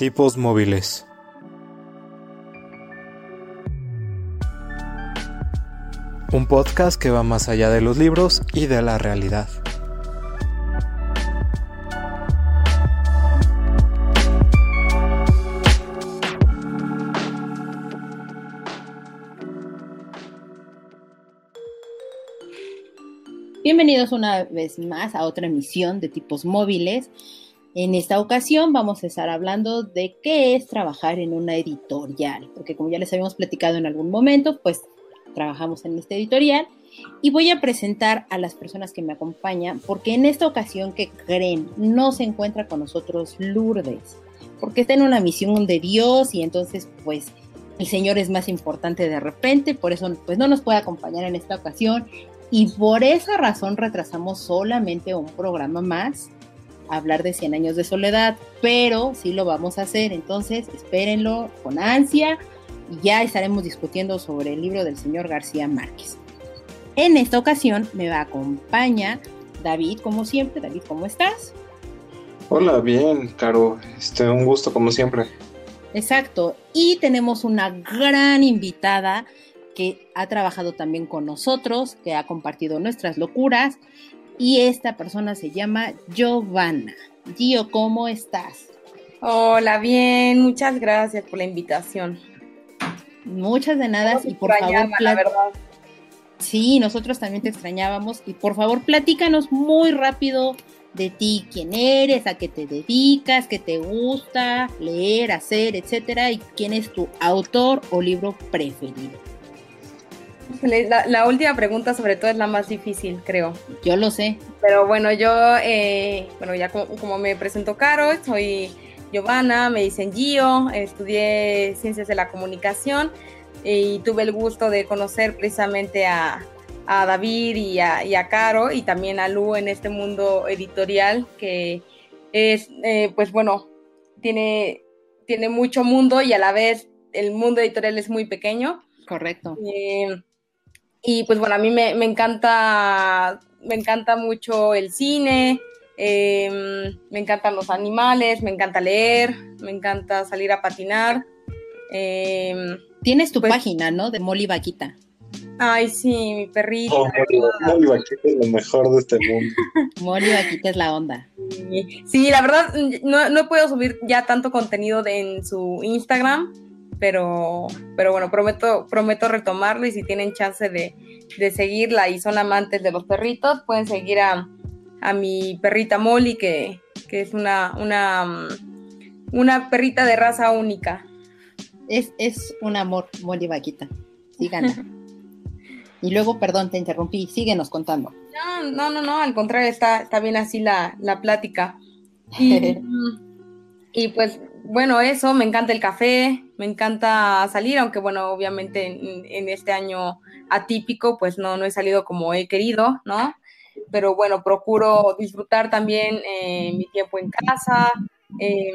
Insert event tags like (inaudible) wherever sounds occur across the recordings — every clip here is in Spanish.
Tipos móviles. Un podcast que va más allá de los libros y de la realidad. Bienvenidos una vez más a otra emisión de tipos móviles. En esta ocasión vamos a estar hablando de qué es trabajar en una editorial, porque como ya les habíamos platicado en algún momento, pues trabajamos en esta editorial. Y voy a presentar a las personas que me acompañan, porque en esta ocasión que creen no se encuentra con nosotros Lourdes, porque está en una misión de Dios y entonces pues el Señor es más importante de repente, por eso pues no nos puede acompañar en esta ocasión. Y por esa razón retrasamos solamente un programa más, hablar de 100 años de soledad, pero sí lo vamos a hacer, entonces espérenlo con ansia y ya estaremos discutiendo sobre el libro del señor García Márquez. En esta ocasión me acompaña David, como siempre. David, ¿cómo estás? Hola, bien, Caro. Este, un gusto como siempre. Exacto. Y tenemos una gran invitada que ha trabajado también con nosotros, que ha compartido nuestras locuras. Y esta persona se llama Giovanna. Gio, ¿cómo estás? Hola, bien, muchas gracias por la invitación. Muchas de nada y por favor, la verdad. Sí, nosotros también te extrañábamos y por favor platícanos muy rápido de ti, quién eres, a qué te dedicas, qué te gusta leer, hacer, etcétera, y quién es tu autor o libro preferido. La, última pregunta sobre todo es la más difícil, creo. Yo lo sé. Pero bueno, yo, eh, bueno, ya como, me presento Caro, soy Giovanna, me dicen Gio, estudié Ciencias de la Comunicación y tuve el gusto de conocer precisamente a, David y a, Caro y también a Lu en este mundo editorial que es, eh, pues bueno, tiene, tiene mucho mundo y a la vez el mundo editorial es muy pequeño. Correcto. Eh, y pues bueno, a mí me, encanta, me encanta mucho el cine, em, me encantan los animales, me encanta leer, me encanta salir a patinar. Em, Tienes tu pues página, ¿no? De Molly Vaquita. Ay, sí, mi perrito. Oh, Molly, Vaquita es lo mejor de este mundo. (laughs) Molly Vaquita es la onda. Sí, la verdad, no, no puedo subir ya tanto contenido en su Instagram, pero, pero bueno, prometo, prometo retomarlo y si tienen chance de, seguirla y son amantes de los perritos, pueden seguir a, mi perrita Molly, que, es una, una, una perrita de raza única. Es, es un amor, Molly Vaquita. Síganla. y luego, perdón, te interrumpí, síguenos contando. No, no, no, no al contrario, está, está bien así la, la plática. Y, (laughs) y pues bueno, eso, me encanta el café, me encanta salir, aunque bueno, obviamente en, este año atípico, pues no, no he salido como he querido, ¿no? Pero bueno, procuro disfrutar también eh, mi tiempo en casa, em,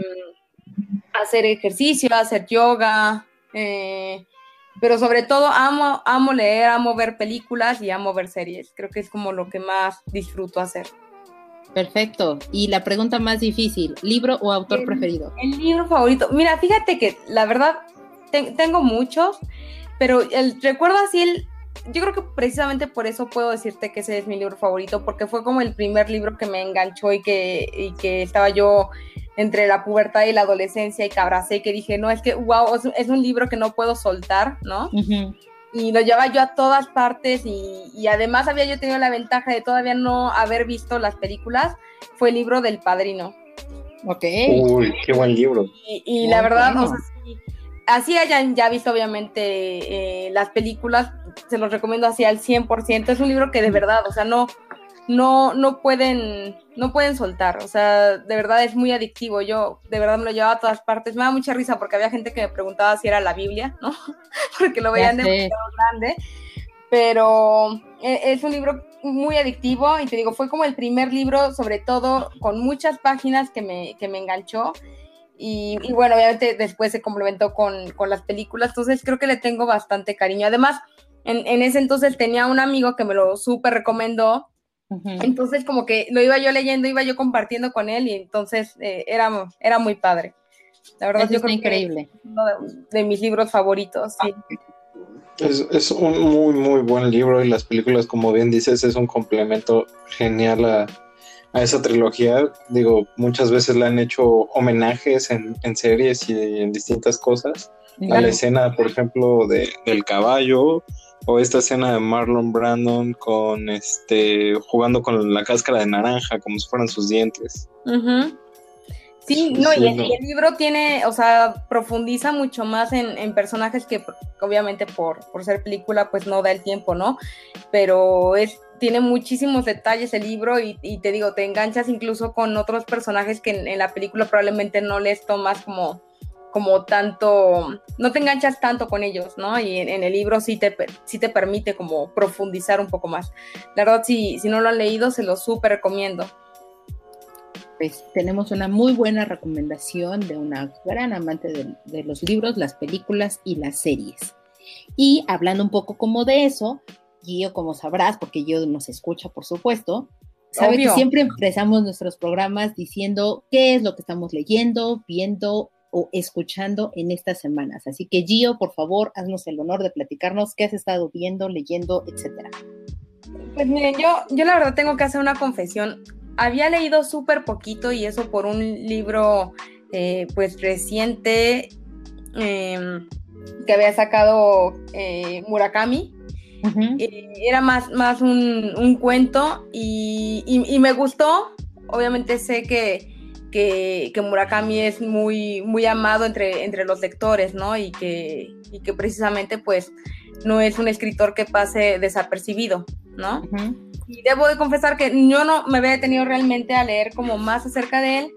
hacer ejercicio, hacer yoga, eh, pero sobre todo amo, amo leer, amo ver películas y amo ver series. Creo que es como lo que más disfruto hacer. Perfecto. Y la pregunta más difícil, ¿libro o autor preferido? El libro favorito. Mira, fíjate que la verdad tengo muchos, pero el, recuerdo así el... Yo creo que precisamente por eso puedo decirte que ese es mi libro favorito, porque fue como el primer libro que me enganchó y que, y que estaba yo entre la pubertad y la adolescencia y que abracé y que dije, no, es que, wow, es, un libro que no puedo soltar, ¿no? Y lo llevaba yo a todas partes y, además había yo tenido la ventaja de todavía no haber visto las películas, fue el libro del padrino. Ok. Uy, qué buen libro. Y, la verdad, así hayan ya visto obviamente eh, las películas, se los recomiendo así al 100%, es un libro que de verdad, o sea, no, no, no pueden, no pueden soltar. O sea, de verdad es muy adictivo. Yo de verdad me lo llevaba a todas partes. Me da mucha risa porque había gente que me preguntaba si era la Biblia, ¿no? (laughs) porque lo veían demasiado grande. Pero e, es un libro muy adictivo y te digo, fue como el primer libro, sobre todo con muchas páginas que me, que me enganchó. Y, bueno, obviamente después se complementó con, con, las películas, entonces creo que le tengo bastante cariño. Además, en, en ese entonces tenía un amigo que me lo súper recomendó entonces como que lo iba yo leyendo, iba yo compartiendo con él y entonces eh, era, era muy padre. La verdad, Eso yo creo que increíble. es uno de, de mis libros favoritos. Sí. Es, es un muy, muy buen libro y las películas, como bien dices, es un complemento genial a, a esa trilogía. Digo, muchas veces le han hecho homenajes en, en series y en distintas cosas. A la Claro. escena, por ejemplo, de, del caballo o esta escena de Marlon Brandon con este jugando con la cáscara de naranja como si fueran sus dientes. Sí, Sí, no, sí, y el, no. y el libro tiene, o sea, profundiza mucho más en, en personajes que obviamente por, por ser película pues no da el tiempo, ¿no? Pero es, tiene muchísimos detalles el libro y, y te digo, te enganchas incluso con otros personajes que en, en la película probablemente no les tomas como, como tanto, no te enganchas tanto con ellos, ¿no? Y en, en el libro sí te, sí te permite como profundizar un poco más. La verdad, si, si no lo han leído, se lo súper recomiendo. Pues tenemos una muy buena recomendación de una gran amante de, de los libros, las películas y las series. Y hablando un poco como de eso, Gio, como sabrás, porque Gio nos escucha, por supuesto, sabe Obvio. que siempre empezamos nuestros programas diciendo qué es lo que estamos leyendo, viendo o escuchando en estas semanas. Así que Gio, por favor, haznos el honor de platicarnos qué has estado viendo, leyendo, etcétera. Pues miren, yo, yo la verdad tengo que hacer una confesión. Había leído súper poquito y eso por un libro eh, pues reciente eh, que había sacado eh, Murakami. Eh, era más, más un, un cuento y, y- y me gustó. Obviamente sé que, que, que Murakami es muy, muy amado entre, entre los lectores, ¿no? Y que, y que precisamente pues no es un escritor que pase desapercibido, ¿no? Ujú. Y debo de confesar que yo no me había detenido realmente a leer como más acerca de él.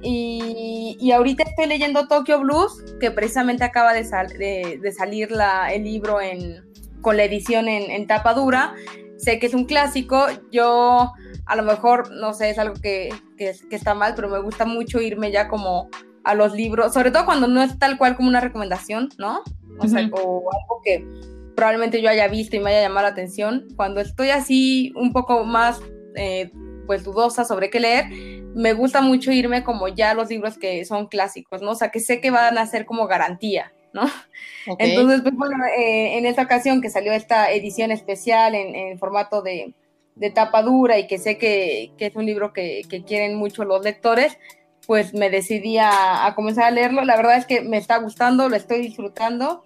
Y, y ahorita estoy leyendo Tokyo Blues, que precisamente acaba de, sal- de- de salir la- el libro en, con la edición en, en tapa dura. Sé que es un clásico. Yo a lo mejor, no sé, es algo que, que- que está mal, pero me gusta mucho irme ya como a los libros, sobre todo cuando no es tal cual como una recomendación, ¿no? O sea, o algo que probablemente yo haya visto y me haya llamado la atención. Cuando estoy así un poco más, eh, pues dudosa sobre qué leer, me gusta mucho irme como ya a los libros que son clásicos, ¿no? O sea, que sé que van a ser como garantía, ¿no? Entonces, pues bueno, eh, en esta ocasión que salió esta edición especial en, en formato de, de tapa dura y que sé que, que es un libro que, que quieren mucho los lectores, pues me decidí a, a comenzar a leerlo. La verdad es que me está gustando, lo estoy disfrutando.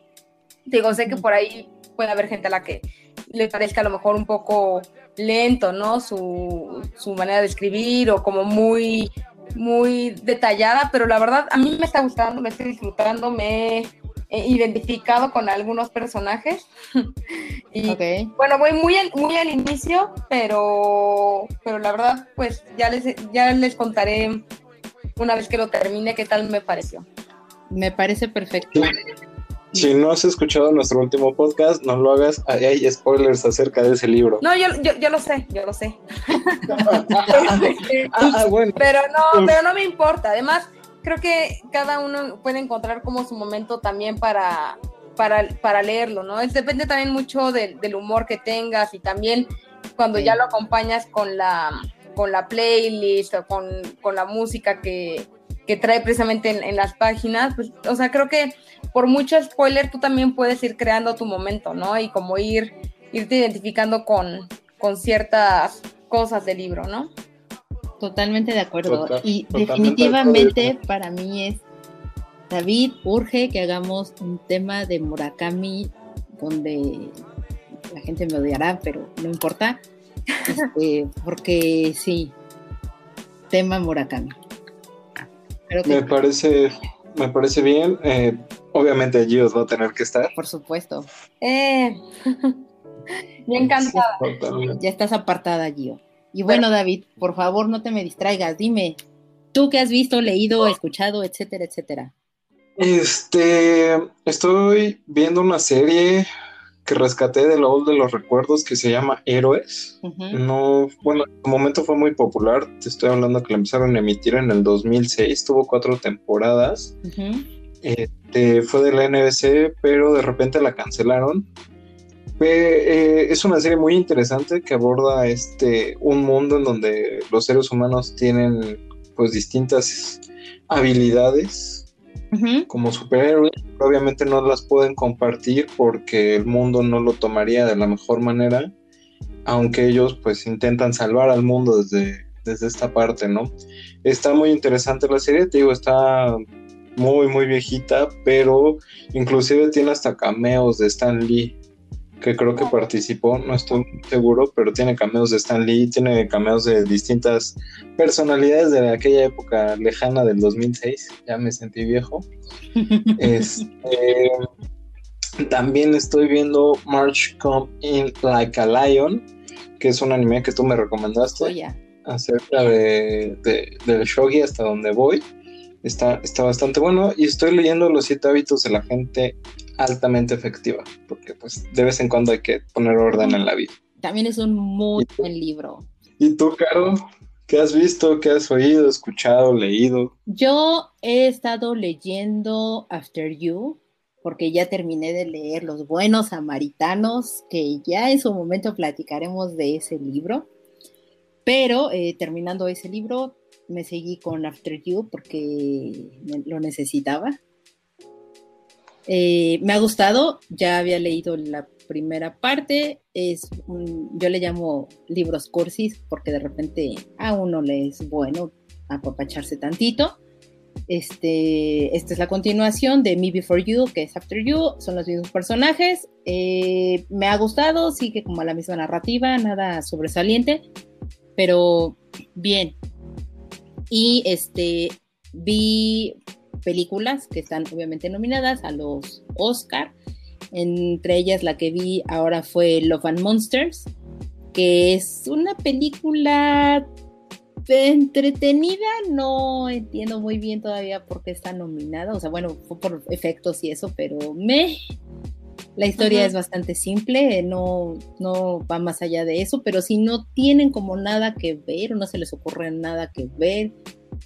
Digo, sé que por ahí puede haber gente a la que le parezca a lo mejor un poco lento, ¿no? Su, su manera de escribir o como muy, muy detallada, pero la verdad a mí me está gustando, me estoy disfrutando, me he identificado con algunos personajes. (laughs) y Ok. bueno, voy muy al, muy al inicio, pero, pero la verdad, pues ya les, ya les contaré una vez que lo termine qué tal me pareció. Me parece perfecto. Si no has escuchado nuestro último podcast, no lo hagas. Ahí hay spoilers acerca de ese libro. No, yo, yo, yo lo sé, yo lo sé. (laughs) (laughs) Ah, ah, bueno. Pero no, Uf. pero no me importa. Además, creo que cada uno puede encontrar como su momento también para, para, para leerlo, ¿no? Es, depende también mucho del- del humor que tengas y también cuando Sí. ya lo acompañas con la, con la playlist o con, con la música que, que trae precisamente en, en las páginas, pues, o sea, creo que por mucho spoiler tú también puedes ir creando tu momento, ¿no? Y como ir, irte identificando con, con ciertas cosas del libro, ¿no? Totalmente de acuerdo. Total- y definitivamente de acuerdo. para mí es, David, urge que hagamos un tema de Murakami donde la gente me odiará, pero no importa. (laughs) Este, porque sí, tema Murakami. Creo que, Me parece, me parece bien. Eh, obviamente Gios va a tener que estar. por supuesto, Eh, (laughs) me encanta. Totalmente. ya estás apartada, Gio. Y bueno, David, por favor, no te me distraigas. Dime, tú qué has visto, leído, escuchado, etcétera, etcétera. Este, estoy viendo una serie que rescaté del baúl de los recuerdos que se llama Héroes. No, bueno, en su momento fue muy popular. Te estoy hablando que la empezaron a emitir en el 2006. Tuvo cuatro temporadas. Este, fue de la NBC, pero de repente la cancelaron. Eh, es una serie muy interesante que aborda este, un mundo en donde los seres humanos tienen pues distintas habilidades como superhéroes, obviamente no las pueden compartir porque el mundo no lo tomaría de la mejor manera, aunque ellos pues intentan salvar al mundo desde, desde esta parte, ¿no? Está muy interesante la serie, te digo, está muy, muy viejita, pero inclusive tiene hasta cameos de Stan Lee que creo que participó, no estoy seguro, pero tiene cameos de Stan Lee, tiene cameos de distintas personalidades de aquella época lejana del 2006, ya me sentí viejo. (laughs) Este, también estoy viendo March Come In Like a Lion, que es un anime que tú me recomendaste oh, acerca de, del shogi hasta donde voy. Está, está bastante bueno y estoy leyendo Los siete hábitos de la gente altamente efectiva, porque pues de vez en cuando hay que poner orden en la vida. También es un muy buen libro. ¿Y tú, Caro? ¿Qué has visto? ¿Qué has oído, escuchado, leído? Yo he estado leyendo After You, porque ya terminé de leer Los Buenos Samaritanos, que ya en su momento platicaremos de ese libro. Pero eh, terminando ese libro, me seguí con After You porque lo necesitaba. Eh, me ha gustado, ya había leído la primera parte, es yo le llamo libros cursis porque de repente a uno le es bueno apapacharse tantito. Este, esta es la continuación de Me Before You, que es After You, son los mismos personajes. Eh, me ha gustado, sigue como la misma narrativa, nada sobresaliente, pero bien. Y este, vi películas que están obviamente nominadas a los Oscar. Entre ellas la que vi ahora fue Love and Monsters, que es una película entretenida, no entiendo muy bien todavía por qué está nominada, o sea, bueno, fue por efectos y eso, pero me... La historia es bastante simple, no, no va más allá de eso, pero si no tienen como nada que ver o no se les ocurre nada que ver,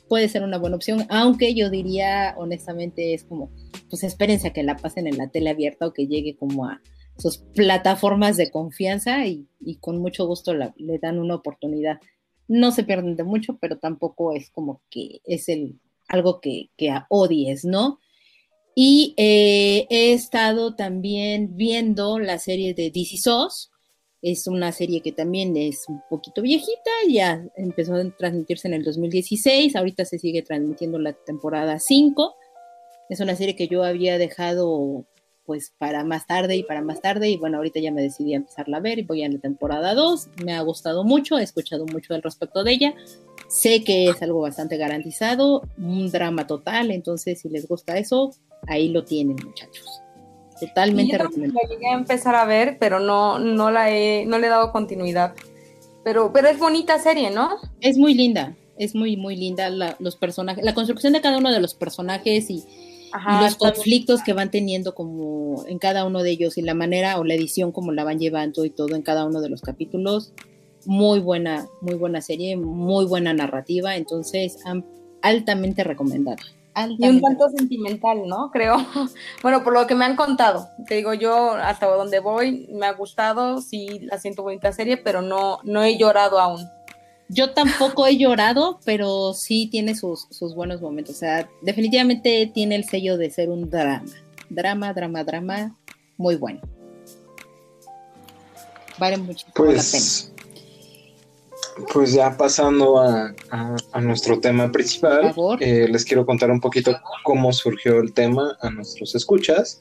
puede ser una buena opción, aunque yo diría honestamente es como, pues espérense a que la pasen en la tele abierta o que llegue como a sus plataformas de confianza y, con mucho gusto le dan una oportunidad. No se pierden de mucho, pero tampoco es como que es el, algo que, que odies, ¿no? Y eh, he estado también viendo la serie de DC SOS, es una serie que también es un poquito viejita, ya empezó a transmitirse en el 2016, ahorita se sigue transmitiendo la temporada 5. Es una serie que yo había dejado pues para más tarde y para más tarde y bueno, ahorita ya me decidí a empezarla a ver y voy a la temporada 2. Me ha gustado mucho, he escuchado mucho al respecto de ella. Sé que es algo bastante garantizado, un drama total, entonces si les gusta eso, ahí lo tienen muchachos. Totalmente recomendable. La llegué a empezar a ver, pero no, no, la he, no le he dado continuidad. Pero, pero es bonita serie, ¿no? Es muy linda, es muy, muy linda los personajes, la construcción de cada uno de los personajes y, los conflictos que van teniendo como en cada uno de ellos y la manera o la edición como la van llevando y todo en cada uno de los capítulos. Muy buena, muy buena serie, muy buena narrativa, entonces altamente recomendada. Y un tanto sentimental, ¿no? Creo. (laughs) Bueno, por lo que me han contado. Te digo, yo hasta donde voy me ha gustado, sí la siento bonita serie, pero no, no he llorado aún. Yo tampoco he llorado, pero sí tiene sus, buenos momentos. O sea, definitivamente tiene el sello de ser un drama. Drama, drama, drama, muy bueno. Vale muchísimo la pues, pena. Pues ya pasando a, nuestro tema principal, eh, les quiero contar un poquito cómo surgió el tema a nuestros escuchas.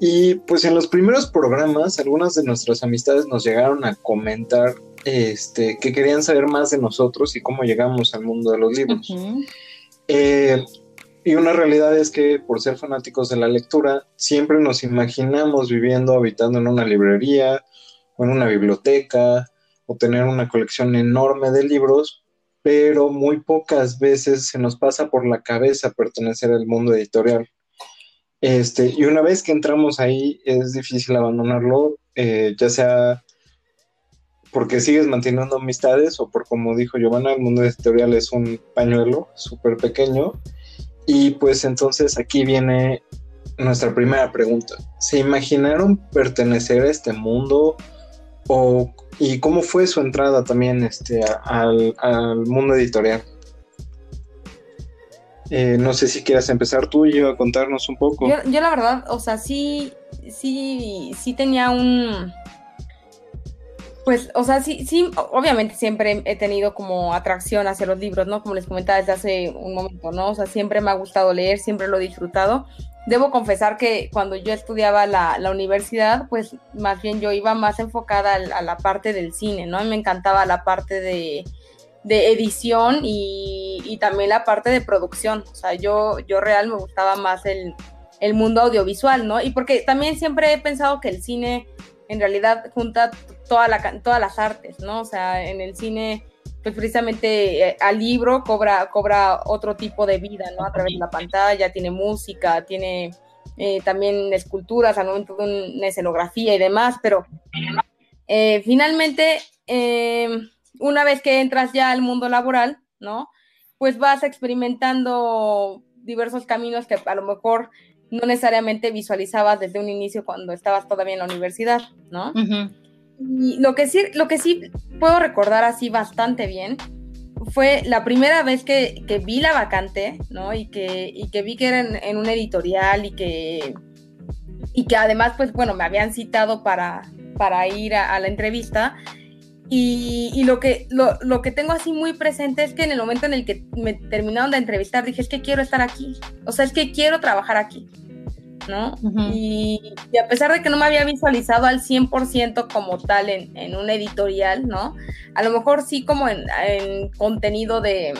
Y pues en los primeros programas, algunas de nuestras amistades nos llegaron a comentar este, que querían saber más de nosotros y cómo llegamos al mundo de los libros. Eh, y una realidad es que por ser fanáticos de la lectura, siempre nos imaginamos viviendo, habitando en una librería o en una biblioteca o tener una colección enorme de libros, pero muy pocas veces se nos pasa por la cabeza pertenecer al mundo editorial. Este, y una vez que entramos ahí, es difícil abandonarlo, eh, ya sea porque sigues manteniendo amistades o por como dijo Giovanna, el mundo editorial es un pañuelo súper pequeño. Y pues entonces aquí viene nuestra primera pregunta. ¿Se imaginaron pertenecer a este mundo o ¿Y cómo fue su entrada también este, al, mundo editorial? Eh, no sé si quieras empezar tú y a contarnos un poco. Yo, yo, la verdad, o sea, sí, sí, sí tenía un, pues, o sea, sí, sí, obviamente siempre he tenido como atracción hacia los libros, ¿no? Como les comentaba desde hace un momento, ¿no? O sea, siempre me ha gustado leer, siempre lo he disfrutado. Debo confesar que cuando yo estudiaba la, la universidad, pues más bien yo iba más enfocada a, la parte del cine, ¿no? Me encantaba la parte de, de edición y, y, también la parte de producción. O sea, yo, yo real me gustaba más el, el mundo audiovisual, ¿no? Y porque también siempre he pensado que el cine en realidad junta toda la, todas las artes, ¿no? O sea, en el cine, pues precisamente eh, al libro cobra, cobra otro tipo de vida, ¿no? A través de la pantalla, tiene música, tiene eh, también esculturas al momento de una escenografía y demás, pero eh, finalmente, una vez que entras ya al mundo laboral, ¿no? Pues vas experimentando diversos caminos que a lo mejor no necesariamente visualizabas desde un inicio cuando estabas todavía en la universidad, ¿no? Y lo que sí, lo que sí puedo recordar así bastante bien fue la primera vez que, que vi la vacante, ¿no? Y que, y que vi que era en, un editorial y que, y que además, pues bueno, me habían citado para, para ir a, a la entrevista. Y, y, lo, que, lo, lo, que tengo así muy presente es que en el momento en el que me terminaron de entrevistar, dije, es que quiero estar aquí. O sea, es que quiero trabajar aquí. ¿No? y, a pesar de que no me había visualizado al 100% como tal en, en, un editorial, ¿no? A lo mejor sí como en, en contenido de,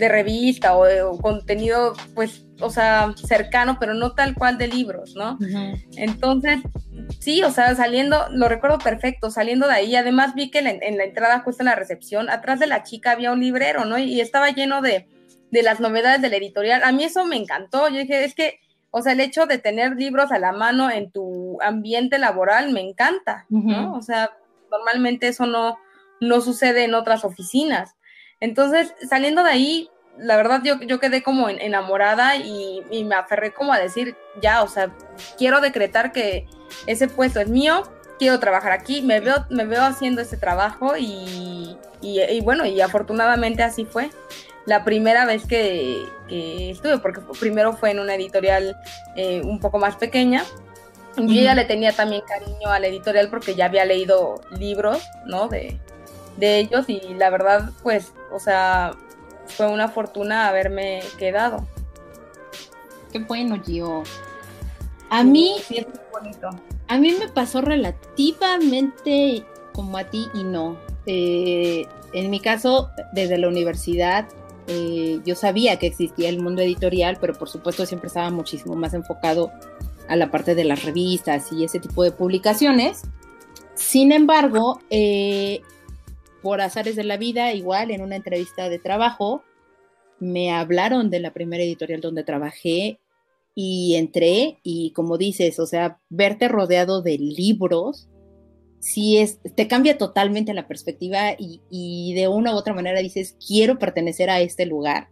de revista o, contenido, pues, o sea, cercano, pero no tal cual de libros, ¿no? Entonces, sí, o sea, saliendo, lo recuerdo perfecto, saliendo de ahí, además vi que en, la entrada, justo en la recepción, atrás de la chica había un librero, ¿no? Y, estaba lleno de, de las novedades del editorial. A mí eso me encantó, yo dije, es que o sea, el hecho de tener libros a la mano en tu ambiente laboral me encanta, ¿no? O sea, normalmente eso no, no sucede en otras oficinas. Entonces, saliendo de ahí, la verdad yo, yo quedé como enamorada y, me aferré como a decir, ya, o sea, quiero decretar que ese puesto es mío, quiero trabajar aquí, me veo, me veo haciendo ese trabajo y, y bueno, y afortunadamente así fue la primera vez que, estuve, porque primero fue en una editorial eh, un poco más pequeña. Yo ya le tenía también cariño a la editorial porque ya había leído libros, ¿no? De, ellos y la verdad, pues, o sea, fue una fortuna haberme quedado. Qué bueno, Gio. A mí, a mí me pasó relativamente como a ti y no. Eh, en mi caso, desde la universidad eh, yo sabía que existía el mundo editorial, pero por supuesto siempre estaba muchísimo más enfocado a la parte de las revistas y ese tipo de publicaciones. Sin embargo, eh, por azares de la vida, igual en una entrevista de trabajo, me hablaron de la primera editorial donde trabajé y entré y como dices, o sea, verte rodeado de libros sí es, te cambia totalmente la perspectiva y, de una u otra manera dices, quiero pertenecer a este lugar.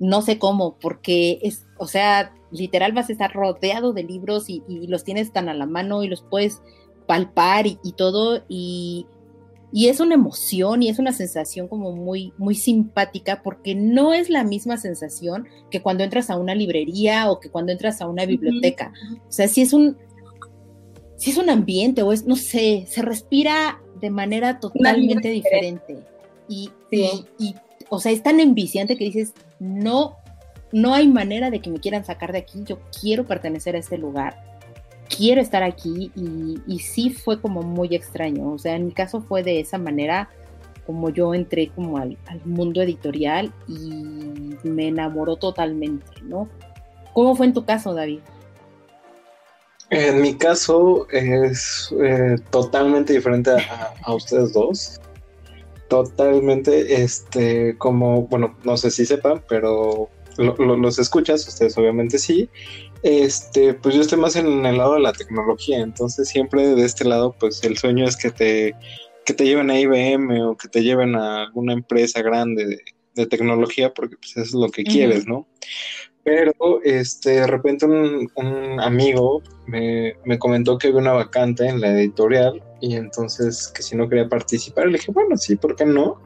No sé cómo, porque es, o sea, literal vas a estar rodeado de libros y, los tienes tan a la mano y los puedes palpar y, todo y, y, es una emoción y es una sensación como muy, muy simpática porque no es la misma sensación que cuando entras a una librería o que cuando entras a una biblioteca. O sea, sí es un, si es un ambiente o es, no sé, se respira de manera totalmente diferente. Y, y, o sea, es tan enviciante que dices, no, no hay manera de que me quieran sacar de aquí, yo quiero pertenecer a este lugar, quiero estar aquí y, y sí fue como muy extraño, o sea, en mi caso fue de esa manera como yo entré como al, al mundo editorial y me enamoró totalmente, ¿no? ¿Cómo fue en tu caso, David? En mi caso es eh, totalmente diferente a, ustedes dos. Totalmente, este, como, bueno, no sé si sepan, pero los escuchas, ustedes obviamente sí. Este, pues yo estoy más en el lado de la tecnología, entonces siempre de este lado, pues el sueño es que te, que te lleven a IBM o que te lleven a alguna empresa grande de, tecnología, porque pues eso es lo que quieres, ¿no? Pero este, de repente un, amigo me, comentó que había una vacante en la editorial y entonces que si no quería participar, le dije, bueno, sí, ¿por qué no?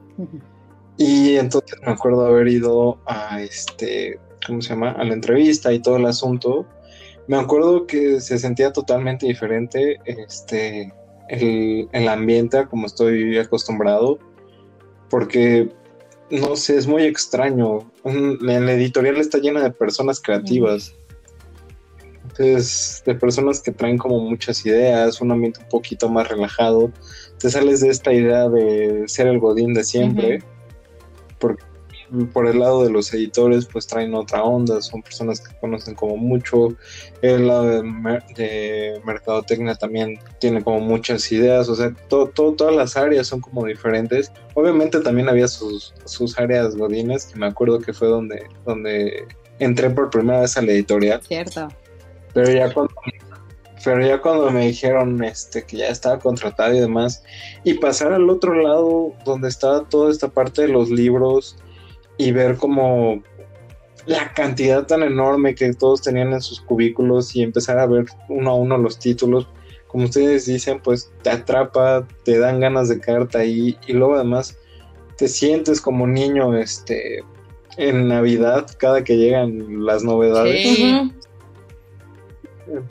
Y entonces me acuerdo haber ido a, este, ¿cómo se llama? A la entrevista y todo el asunto, me acuerdo que se sentía totalmente diferente este, el, el ambiente como estoy acostumbrado, porque, no sé, es muy extraño. la editorial está llena de personas creativas. Entonces, de personas que traen como muchas ideas, un ambiente un poquito más relajado. Te sales de esta idea de ser el godín de siempre, porque por el lado de los editores, pues traen otra onda, son personas que conocen como mucho. El lado de, mercadotecnia también tiene como muchas ideas, o sea, todo, todas las áreas son como diferentes. Obviamente también había sus, sus áreas godines, que me acuerdo que fue donde, donde entré por primera vez al editorial. Cierto. Pero ya cuando pero ya cuando me dijeron este que ya estaba contratado y demás y pasar al otro lado donde estaba toda esta parte de los libros y ver como la cantidad tan enorme que todos tenían en sus cubículos y empezar a ver uno a uno los títulos, como ustedes dicen, pues te atrapa, te dan ganas de quedarte ahí y luego además te sientes como niño este en Navidad cada que llegan las novedades.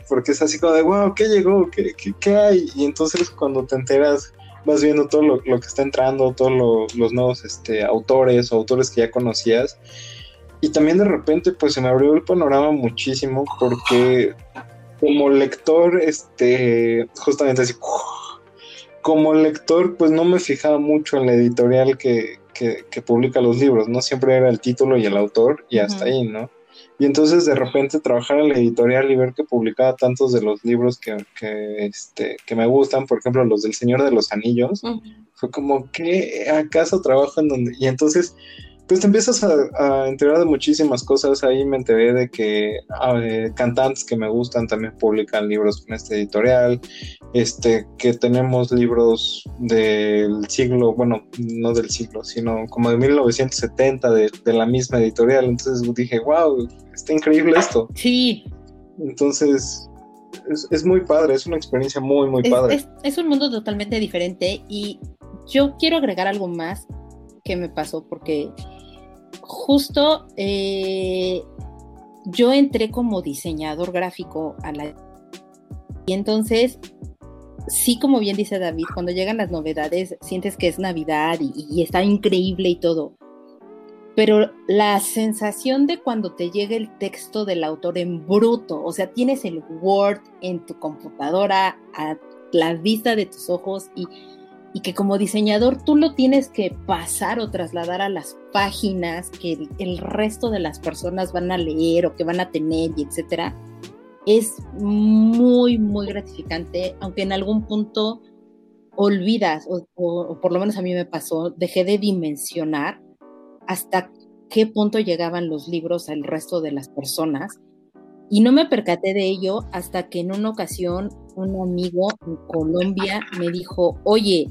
Porque es así como de, wow, ¿qué llegó? ¿Qué, qué hay? Y entonces cuando te enteras vas viendo todo lo, que está entrando, todos los nuevos este, autores o autores que ya conocías. Y también de repente pues se me abrió el panorama muchísimo porque como lector, este, justamente así, como lector pues no me fijaba mucho en la editorial que, que, publica los libros, ¿no? Siempre era el título y el autor y hasta ahí, ¿no? Y entonces de repente trabajar en la editorial y ver que publicaba tantos de los libros que, que, este, que me gustan, por ejemplo los del Señor de los Anillos, fue como que acaso trabajo en donde... Y entonces pues te empiezas a, enterar de muchísimas cosas. Ahí me enteré de que cantantes que me gustan también publican libros con este editorial. Este, que tenemos libros del siglo, bueno, no del siglo, sino como de 1970 de, de la misma editorial. Entonces dije, wow, está increíble esto. Sí. Entonces, es, muy padre, es una experiencia muy, muy padre. es, un mundo totalmente diferente y yo quiero agregar algo más que me pasó porque justo eh, yo entré como diseñador gráfico a la... Y entonces, sí, como bien dice David, cuando llegan las novedades, sientes que es Navidad y, está increíble y todo. Pero la sensación de cuando te llega el texto del autor en bruto, o sea, tienes el Word en tu computadora a la vista de tus ojos y que como diseñador tú lo tienes que pasar o trasladar a las páginas que el, resto de las personas van a leer o que van a tener y etcétera, es muy, muy gratificante, aunque en algún punto olvidas, o, por lo menos a mí me pasó, dejé de dimensionar hasta qué punto llegaban los libros al resto de las personas. Y no me percaté de ello hasta que en una ocasión un amigo en Colombia me dijo, oye,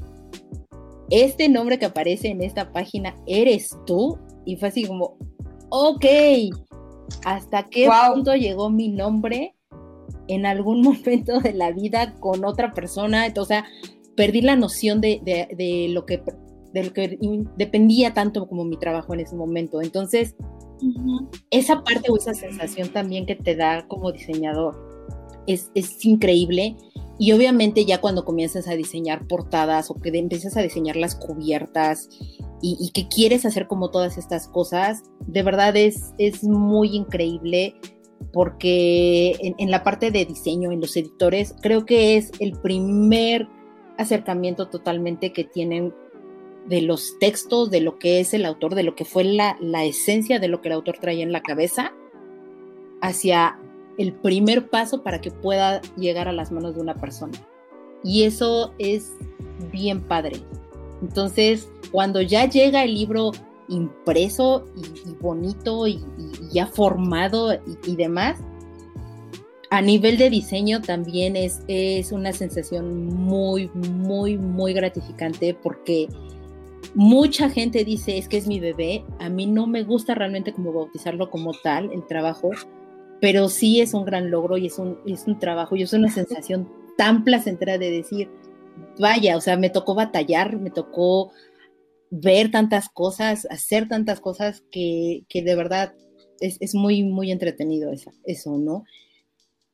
este nombre que aparece en esta página, ¿eres tú? Y fue así como, ok, ¿hasta qué punto llegó mi nombre en algún (laughs) momento de la vida con otra persona? O sea, perdí la noción de, lo que de lo que dependía tanto como mi trabajo en ese momento. Entonces, esa parte o esa sensación también que te da como diseñador es, es increíble y obviamente ya cuando comienzas a diseñar portadas o que empiezas a diseñar las cubiertas y, que quieres hacer como todas estas cosas, de verdad es, es muy increíble porque en, la parte de diseño, en los editores, creo que es el primer acercamiento totalmente que tienen de los textos, de lo que es el autor, de lo que fue la, la esencia de lo que el autor traía en la cabeza, hacia el primer paso para que pueda llegar a las manos de una persona. Y eso es bien padre. Entonces, cuando ya llega el libro impreso y, bonito y, ya formado y, demás, a nivel de diseño también es, es una sensación muy, muy, muy gratificante porque mucha gente dice es que es mi bebé. A mí no me gusta realmente como bautizarlo como tal, el trabajo, pero sí es un gran logro y es un, es un trabajo y es una sensación tan placentera de decir, vaya, o sea, me tocó batallar, me tocó ver tantas cosas, hacer tantas cosas que, que de verdad es, muy, muy entretenido eso, ¿no?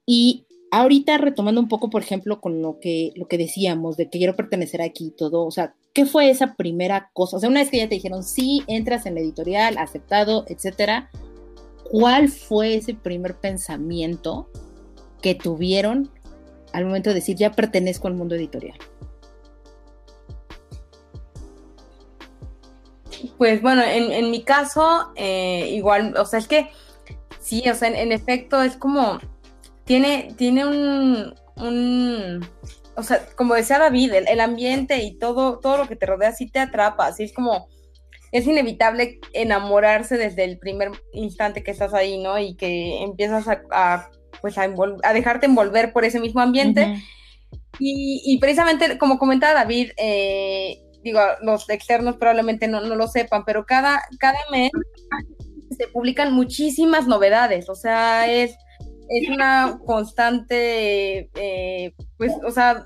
Y ahorita retomando un poco, por ejemplo, con lo que, lo que decíamos, de que quiero pertenecer aquí y todo, o sea, ¿qué fue esa primera cosa? O sea, una vez que ya te dijeron, sí, entras en la editorial, aceptado, etcétera, ¿cuál fue ese primer pensamiento que tuvieron al momento de decir, ya pertenezco al mundo editorial? Pues bueno, en, mi caso, eh, igual, o sea, es que sí, o sea, en, efecto es como, tiene, tiene un, un, o sea, como decía David, el, ambiente y todo, todo lo que te rodea sí te atrapa, así es como, es inevitable enamorarse desde el primer instante que estás ahí, ¿no? Y que empiezas a, pues a, dejarte envolver por ese mismo ambiente. y, y, precisamente, como comentaba David, eh, digo, los externos probablemente no, lo sepan, pero cada, cada mes se publican muchísimas novedades, o sea, es, es una constante, eh, pues, o sea,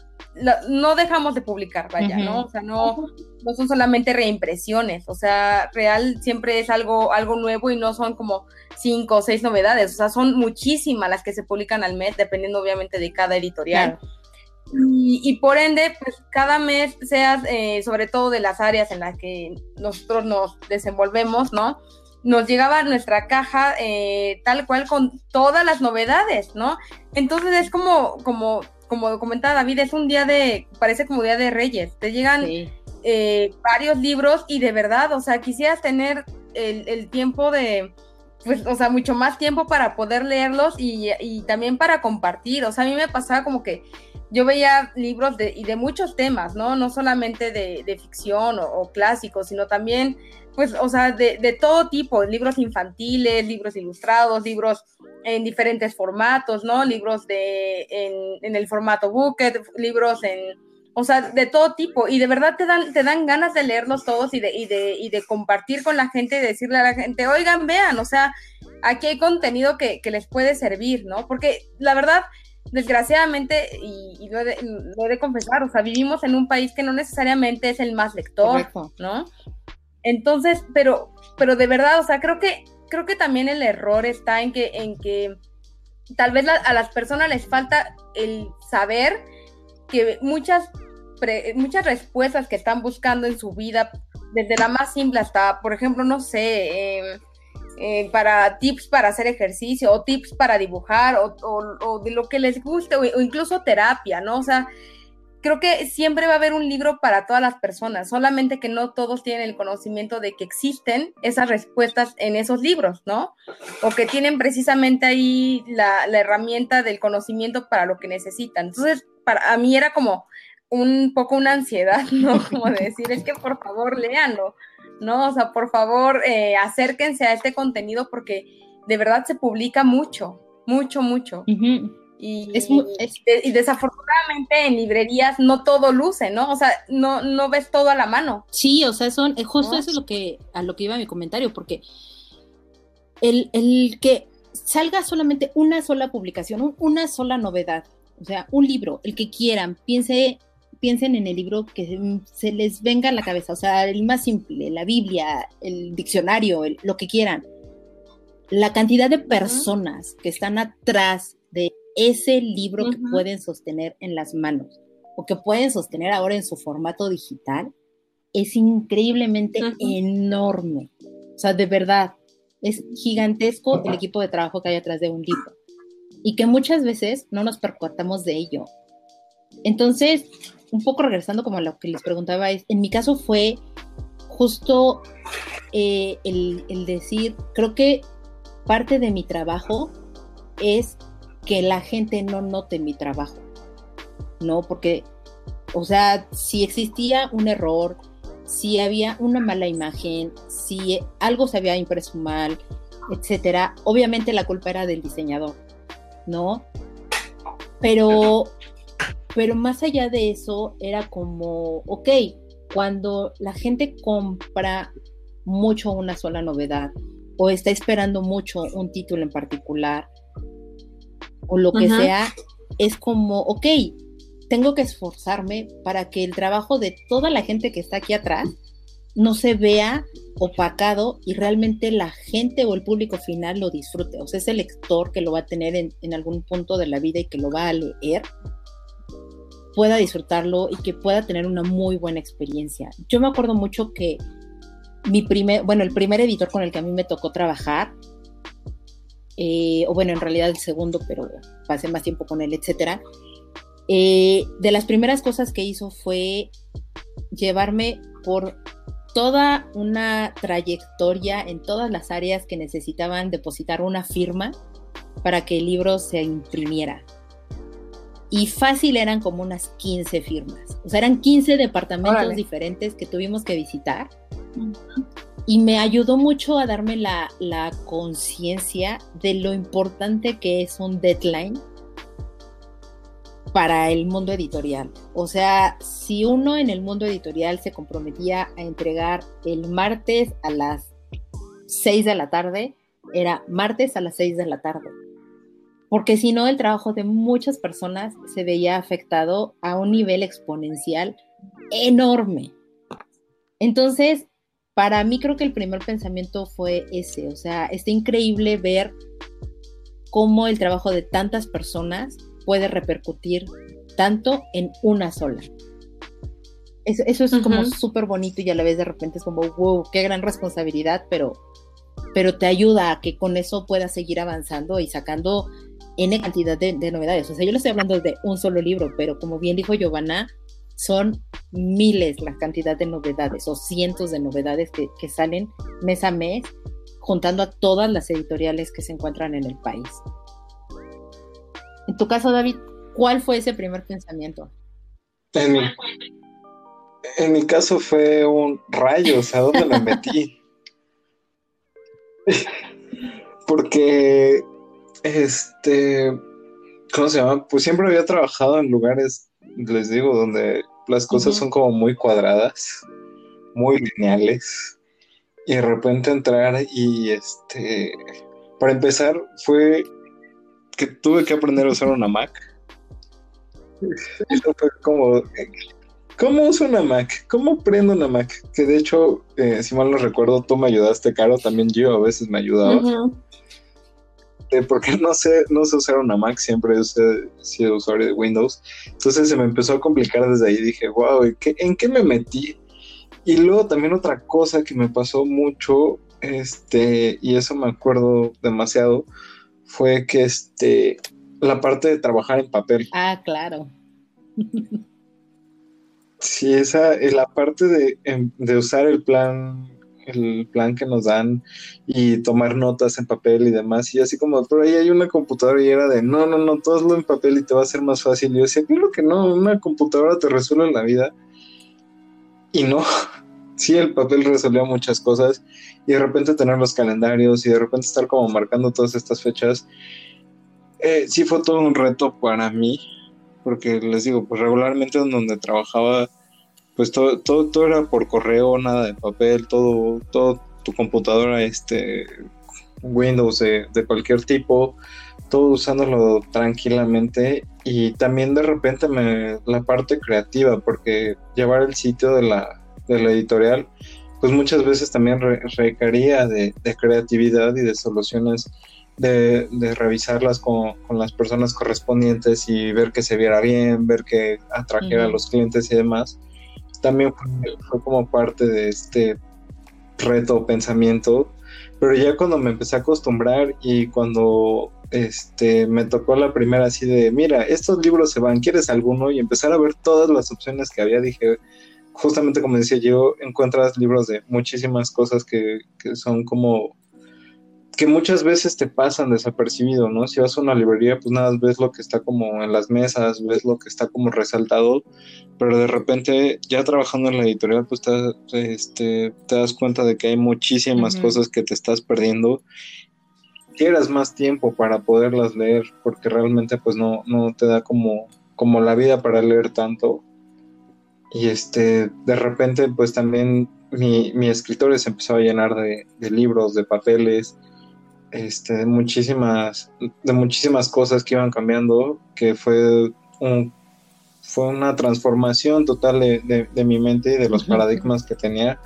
no dejamos de publicar, vaya, ¿no? O sea, no, no son solamente reimpresiones, o sea, real siempre es algo, algo nuevo y no son como cinco o seis novedades, o sea, son muchísimas las que se publican al mes, dependiendo obviamente de cada editorial. Y, por ende, pues cada mes, seas eh, sobre todo de las áreas en las que nosotros nos desenvolvemos, ¿no? Nos llegaba nuestra caja eh, tal cual con todas las novedades, ¿no? Entonces es como, como, como comentaba David, es un día de, parece como día de reyes. Te llegan eh, varios libros y de verdad, o sea, quisieras tener el, el tiempo de, pues, o sea, mucho más tiempo para poder leerlos y, y, también para compartir. O sea, a mí me pasaba como que yo veía libros de, y de muchos temas, ¿no? No solamente de, ficción o, clásicos, sino también, pues, o sea, de, todo tipo, libros infantiles, libros ilustrados, libros en diferentes formatos, ¿no? Libros de, en, el formato Booket, libros en, o sea, de todo tipo, y de verdad te dan, te dan ganas de leerlos todos y de, y de, y de compartir con la gente y decirle a la gente, oigan, vean, o sea, aquí hay contenido que, que les puede servir, ¿no? Porque la verdad, desgraciadamente, y, lo, he de, confesar, o sea, vivimos en un país que no necesariamente es el más lector, ¿no? Entonces, pero, pero de verdad, o sea, creo que, creo que también el error está en que, en que tal vez a las personas les falta el saber que muchas, muchas respuestas que están buscando en su vida, desde la más simple hasta, por ejemplo, no sé, eh, eh, para tips para hacer ejercicio o tips para dibujar o, de lo que les guste o, incluso terapia, ¿no? O sea, creo que siempre va a haber un libro para todas las personas, solamente que no todos tienen el conocimiento de que existen esas respuestas en esos libros, ¿no? O que tienen precisamente ahí la, herramienta del conocimiento para lo que necesitan. Entonces, para mí era como un poco una ansiedad, (laughs) ¿no? Como de decir, es que por favor léanlo. ¿No? O sea, por favor, eh, acérquense a este contenido porque de verdad se publica mucho, mucho, mucho. Y, y, desafortunadamente en librerías no todo luce, ¿no? O sea, no, no ves todo a la mano. Sí, o sea, son, eh, justo eso es lo que, a lo que iba mi comentario, porque el, el que salga solamente una sola publicación, una sola novedad, o sea, un libro, el que quieran, piense piensen en el libro que se les venga a la cabeza, o sea, el más simple, la Biblia, el diccionario, lo que quieran. La cantidad de personas que están atrás de ese libro que pueden sostener en las manos o que pueden sostener ahora en su formato digital es increíblemente enorme. O sea, de verdad, es gigantesco el equipo de trabajo que hay atrás de un libro y que muchas veces no nos percatamos de ello. Entonces, un poco regresando como a lo que les preguntaba, es, en mi caso fue justo eh, el, decir, creo que parte de mi trabajo es que la gente no note mi trabajo, ¿no? Porque, o sea, si existía un error, si había una mala imagen, si algo se había impreso mal, etcétera, obviamente la culpa era del diseñador, ¿no? Pero pero más allá de eso, era como, ok, cuando la gente compra mucho una sola novedad o está esperando mucho un título en particular o lo que sea, es como, ok, tengo que esforzarme para que el trabajo de toda la gente que está aquí atrás no se vea opacado y realmente la gente o el público final lo disfrute. O sea, es el lector que lo va a tener en, en algún punto de la vida y que lo va a leer, pueda disfrutarlo y que pueda tener una muy buena experiencia. Yo me acuerdo mucho que mi primer, bueno, el primer editor con el que a mí me tocó trabajar, eh, o bueno, en realidad el segundo, pero pasé más tiempo con él, etcétera. Eh, de las primeras cosas que hizo fue llevarme por toda una trayectoria en todas las áreas que necesitaban depositar una firma para que el libro se imprimiera. Y fácil eran como unas 15 firmas. O sea, eran 15 departamentos diferentes que tuvimos que visitar. Y me ayudó mucho a darme la, la conciencia de lo importante que es un deadline para el mundo editorial. O sea, si uno en el mundo editorial se comprometía a entregar el martes a las 6 de la tarde, era martes a las 6 de la tarde. Porque si no, el trabajo de muchas personas se veía afectado a un nivel exponencial enorme. Entonces, para mí creo que el primer pensamiento fue ese, o sea, está increíble ver cómo el trabajo de tantas personas puede repercutir tanto en una sola. Eso, es como súper bonito y a la vez de repente es como, wow, qué gran responsabilidad, pero, pero te ayuda a que con eso puedas seguir avanzando y sacando N cantidad de, de novedades. O sea, yo le estoy hablando de un solo libro, pero como bien dijo Giovanna, son miles la cantidad de novedades o cientos de novedades que, salen mes a mes, juntando a todas las editoriales que se encuentran en el país. En tu caso, David, ¿cuál fue ese primer pensamiento? En mi, en mi caso fue un rayo, o sea, ¿dónde me metí? (laughs) Porque, este, ¿cómo se llama? Pues siempre había trabajado en lugares les digo, donde las cosas son como muy cuadradas, muy lineales, y de repente entrar y este, para empezar fue que tuve que aprender a usar una Mac. (laughs) Eso fue como, ¿cómo uso una Mac? ¿Cómo prendo una Mac? Que de hecho, eh, si mal no recuerdo, tú me ayudaste, Caro, también yo a veces me ayudaba porque no sé, no sé usar una Mac, siempre he sido usuario de Windows. Entonces se me empezó a complicar desde ahí. Dije, wow, ¿en qué me metí? Y luego también otra cosa que me pasó mucho, este, y eso me acuerdo demasiado, fue que este, la parte de trabajar en papel. Ah, claro. Sí, esa es la parte de, em, de usar el plan el plan que nos dan y tomar notas en papel y demás. Y así como, pero ahí hay una computadora y era de, no, no, no, todo hazlo en papel y te va a ser más fácil. Y yo decía, claro que no, una computadora te resuelve la vida. Y no, (laughs) sí, el papel resolvía muchas cosas. Y de repente tener los calendarios y de repente estar como marcando todas estas fechas. Eh, sí fue todo un reto para mí, porque les digo, pues regularmente en donde trabajaba pues todo, todo, era por correo, nada de papel, todo, todo tu computadora, este, Windows de, cualquier tipo, todo usándolo tranquilamente. Y también de repente me, la parte creativa, porque llevar el sitio de la, de la editorial, pues muchas veces también requería de, creatividad y de soluciones, de, revisarlas con, las personas correspondientes y ver que se viera bien, ver que atrajera a los clientes y demás también fue, como parte de este reto pensamiento, pero ya cuando me empecé a acostumbrar y cuando este me tocó la primera así de, mira, estos libros se van, ¿quieres alguno? Y empezar a ver todas las opciones que había, dije, justamente como decía yo, encuentras libros de muchísimas cosas que, que son como que muchas veces te pasan desapercibido, ¿no? Si vas a una librería, pues nada, ves lo que está como en las mesas, ves lo que está como resaltado, pero de repente ya trabajando en la editorial, pues te, este, te das cuenta de que hay muchísimas cosas que te estás perdiendo. Quieras más tiempo para poderlas leer, porque realmente pues no, no te da como, como la vida para leer tanto. Y este, de repente pues también mi, mi escritorio se empezó a llenar de, de libros, de papeles, este, de muchísimas, de muchísimas cosas que iban cambiando, que fue un, fue una transformación total de, mi mente y de los paradigmas que tenía,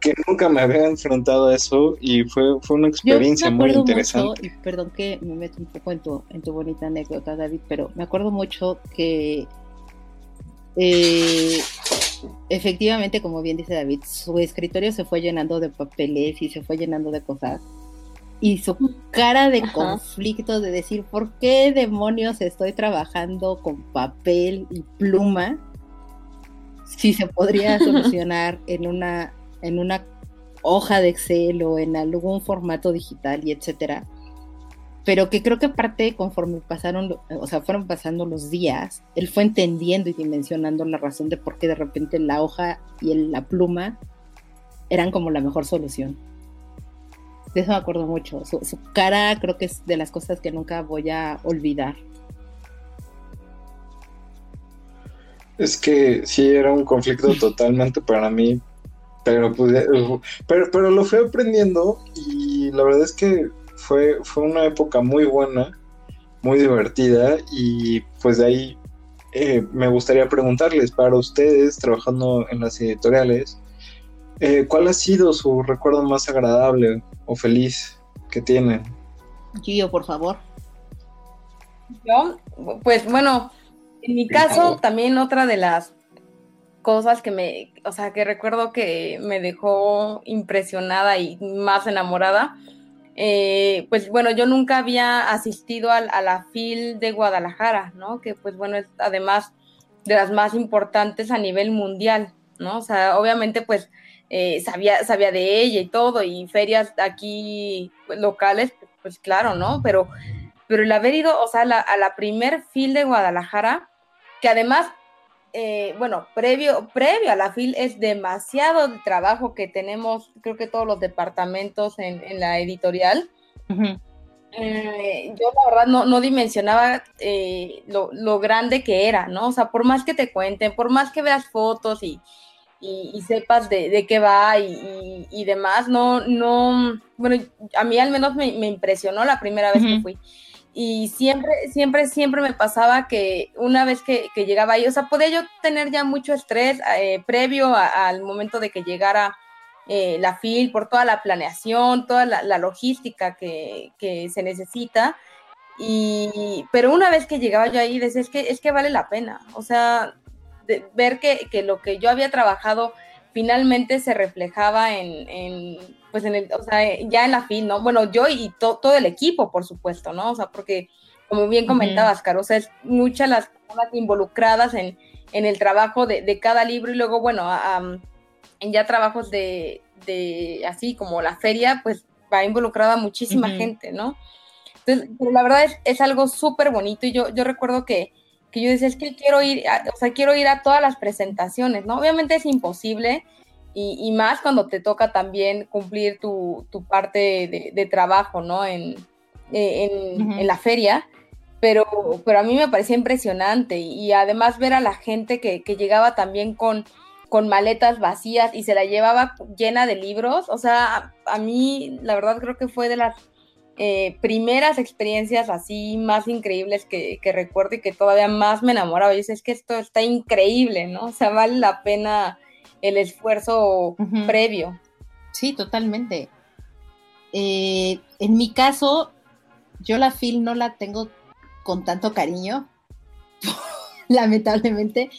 que nunca me había enfrentado a eso y fue, fue una experiencia muy interesante. y perdón que me meto un poco en tu, en tu bonita anécdota, David, pero me acuerdo mucho que eh, efectivamente, como bien dice David, su escritorio se fue llenando de papeles y se fue llenando de cosas. Y su cara de conflicto de decir, ¿por qué demonios estoy trabajando con papel y pluma? Si se podría (laughs) solucionar en una, en una hoja de Excel o en algún formato digital y etcétera pero que creo que aparte conforme pasaron, o sea, fueron pasando los días, él fue entendiendo y dimensionando la razón de por qué de repente la hoja y la pluma eran como la mejor solución. De eso me acuerdo mucho. Su, su, cara creo que es de las cosas que nunca voy a olvidar. Es que sí, era un conflicto (laughs) totalmente para mí, pero, pues, pero, pero lo fui aprendiendo y la verdad es que fue, fue una época muy buena, muy divertida y pues de ahí eh, me gustaría preguntarles para ustedes trabajando en las editoriales, eh, ¿cuál ha sido su recuerdo más agradable o feliz que tienen? Gio, por favor. Yo, pues bueno, en mi caso también otra de las cosas que me, o sea, que recuerdo que me dejó impresionada y más enamorada eh, pues bueno, yo nunca había asistido a, la FIL de Guadalajara, ¿no? Que pues bueno, es además de las más importantes a nivel mundial, ¿no? O sea, obviamente pues eh, sabía, sabía de ella y todo, y ferias aquí pues, locales, pues, claro, ¿no? Pero, pero el haber ido, o sea, a la primer FIL de Guadalajara, que además eh, bueno, previo, previo a la FIL es demasiado el trabajo que tenemos, creo que todos los departamentos en, la editorial. Eh, yo la verdad no, no dimensionaba eh, lo, grande que era, ¿no? O sea, por más que te cuenten, por más que veas fotos y, y, sepas de, qué va y, y, demás, no, no, bueno, a mí al menos me, impresionó la primera vez que fui. Y siempre, siempre, siempre me pasaba que una vez que, llegaba ahí, o sea, podía yo tener ya mucho estrés eh, previo al momento de que llegara eh, la FIL por toda la planeación, toda la, logística que, se necesita. Y, pero una vez que llegaba yo ahí, decía, es que, es que vale la pena, o sea, ver que, que lo que yo había trabajado finalmente se reflejaba en, pues en el, o sea, ya en la fin, ¿no? Bueno, yo y todo el equipo, por supuesto, ¿no? O sea, porque, como bien comentabas, Caro, o sea, es muchas las personas involucradas en, en el trabajo de, cada libro y luego, bueno, en ya trabajos de, de, así como la feria, pues va involucrada muchísima gente, ¿no? Entonces, la verdad es, es algo súper bonito y yo, yo recuerdo que, que yo decía, es que quiero ir, o sea, quiero ir a todas las presentaciones, ¿no? Obviamente es imposible y, más cuando te toca también cumplir tu, parte de, trabajo, ¿no? En, en, la feria, pero, pero a mí me parecía impresionante y, además ver a la gente que, llegaba también con, con maletas vacías y se la llevaba llena de libros, o sea, a mí la verdad creo que fue de las eh, primeras experiencias así más increíbles que, recuerdo y que todavía más me enamoraba. Y es que esto está increíble, ¿no? O sea, vale la pena el esfuerzo previo. Sí, totalmente. Eh, en mi caso, yo la FIL no la tengo con tanto cariño, (laughs) lamentablemente,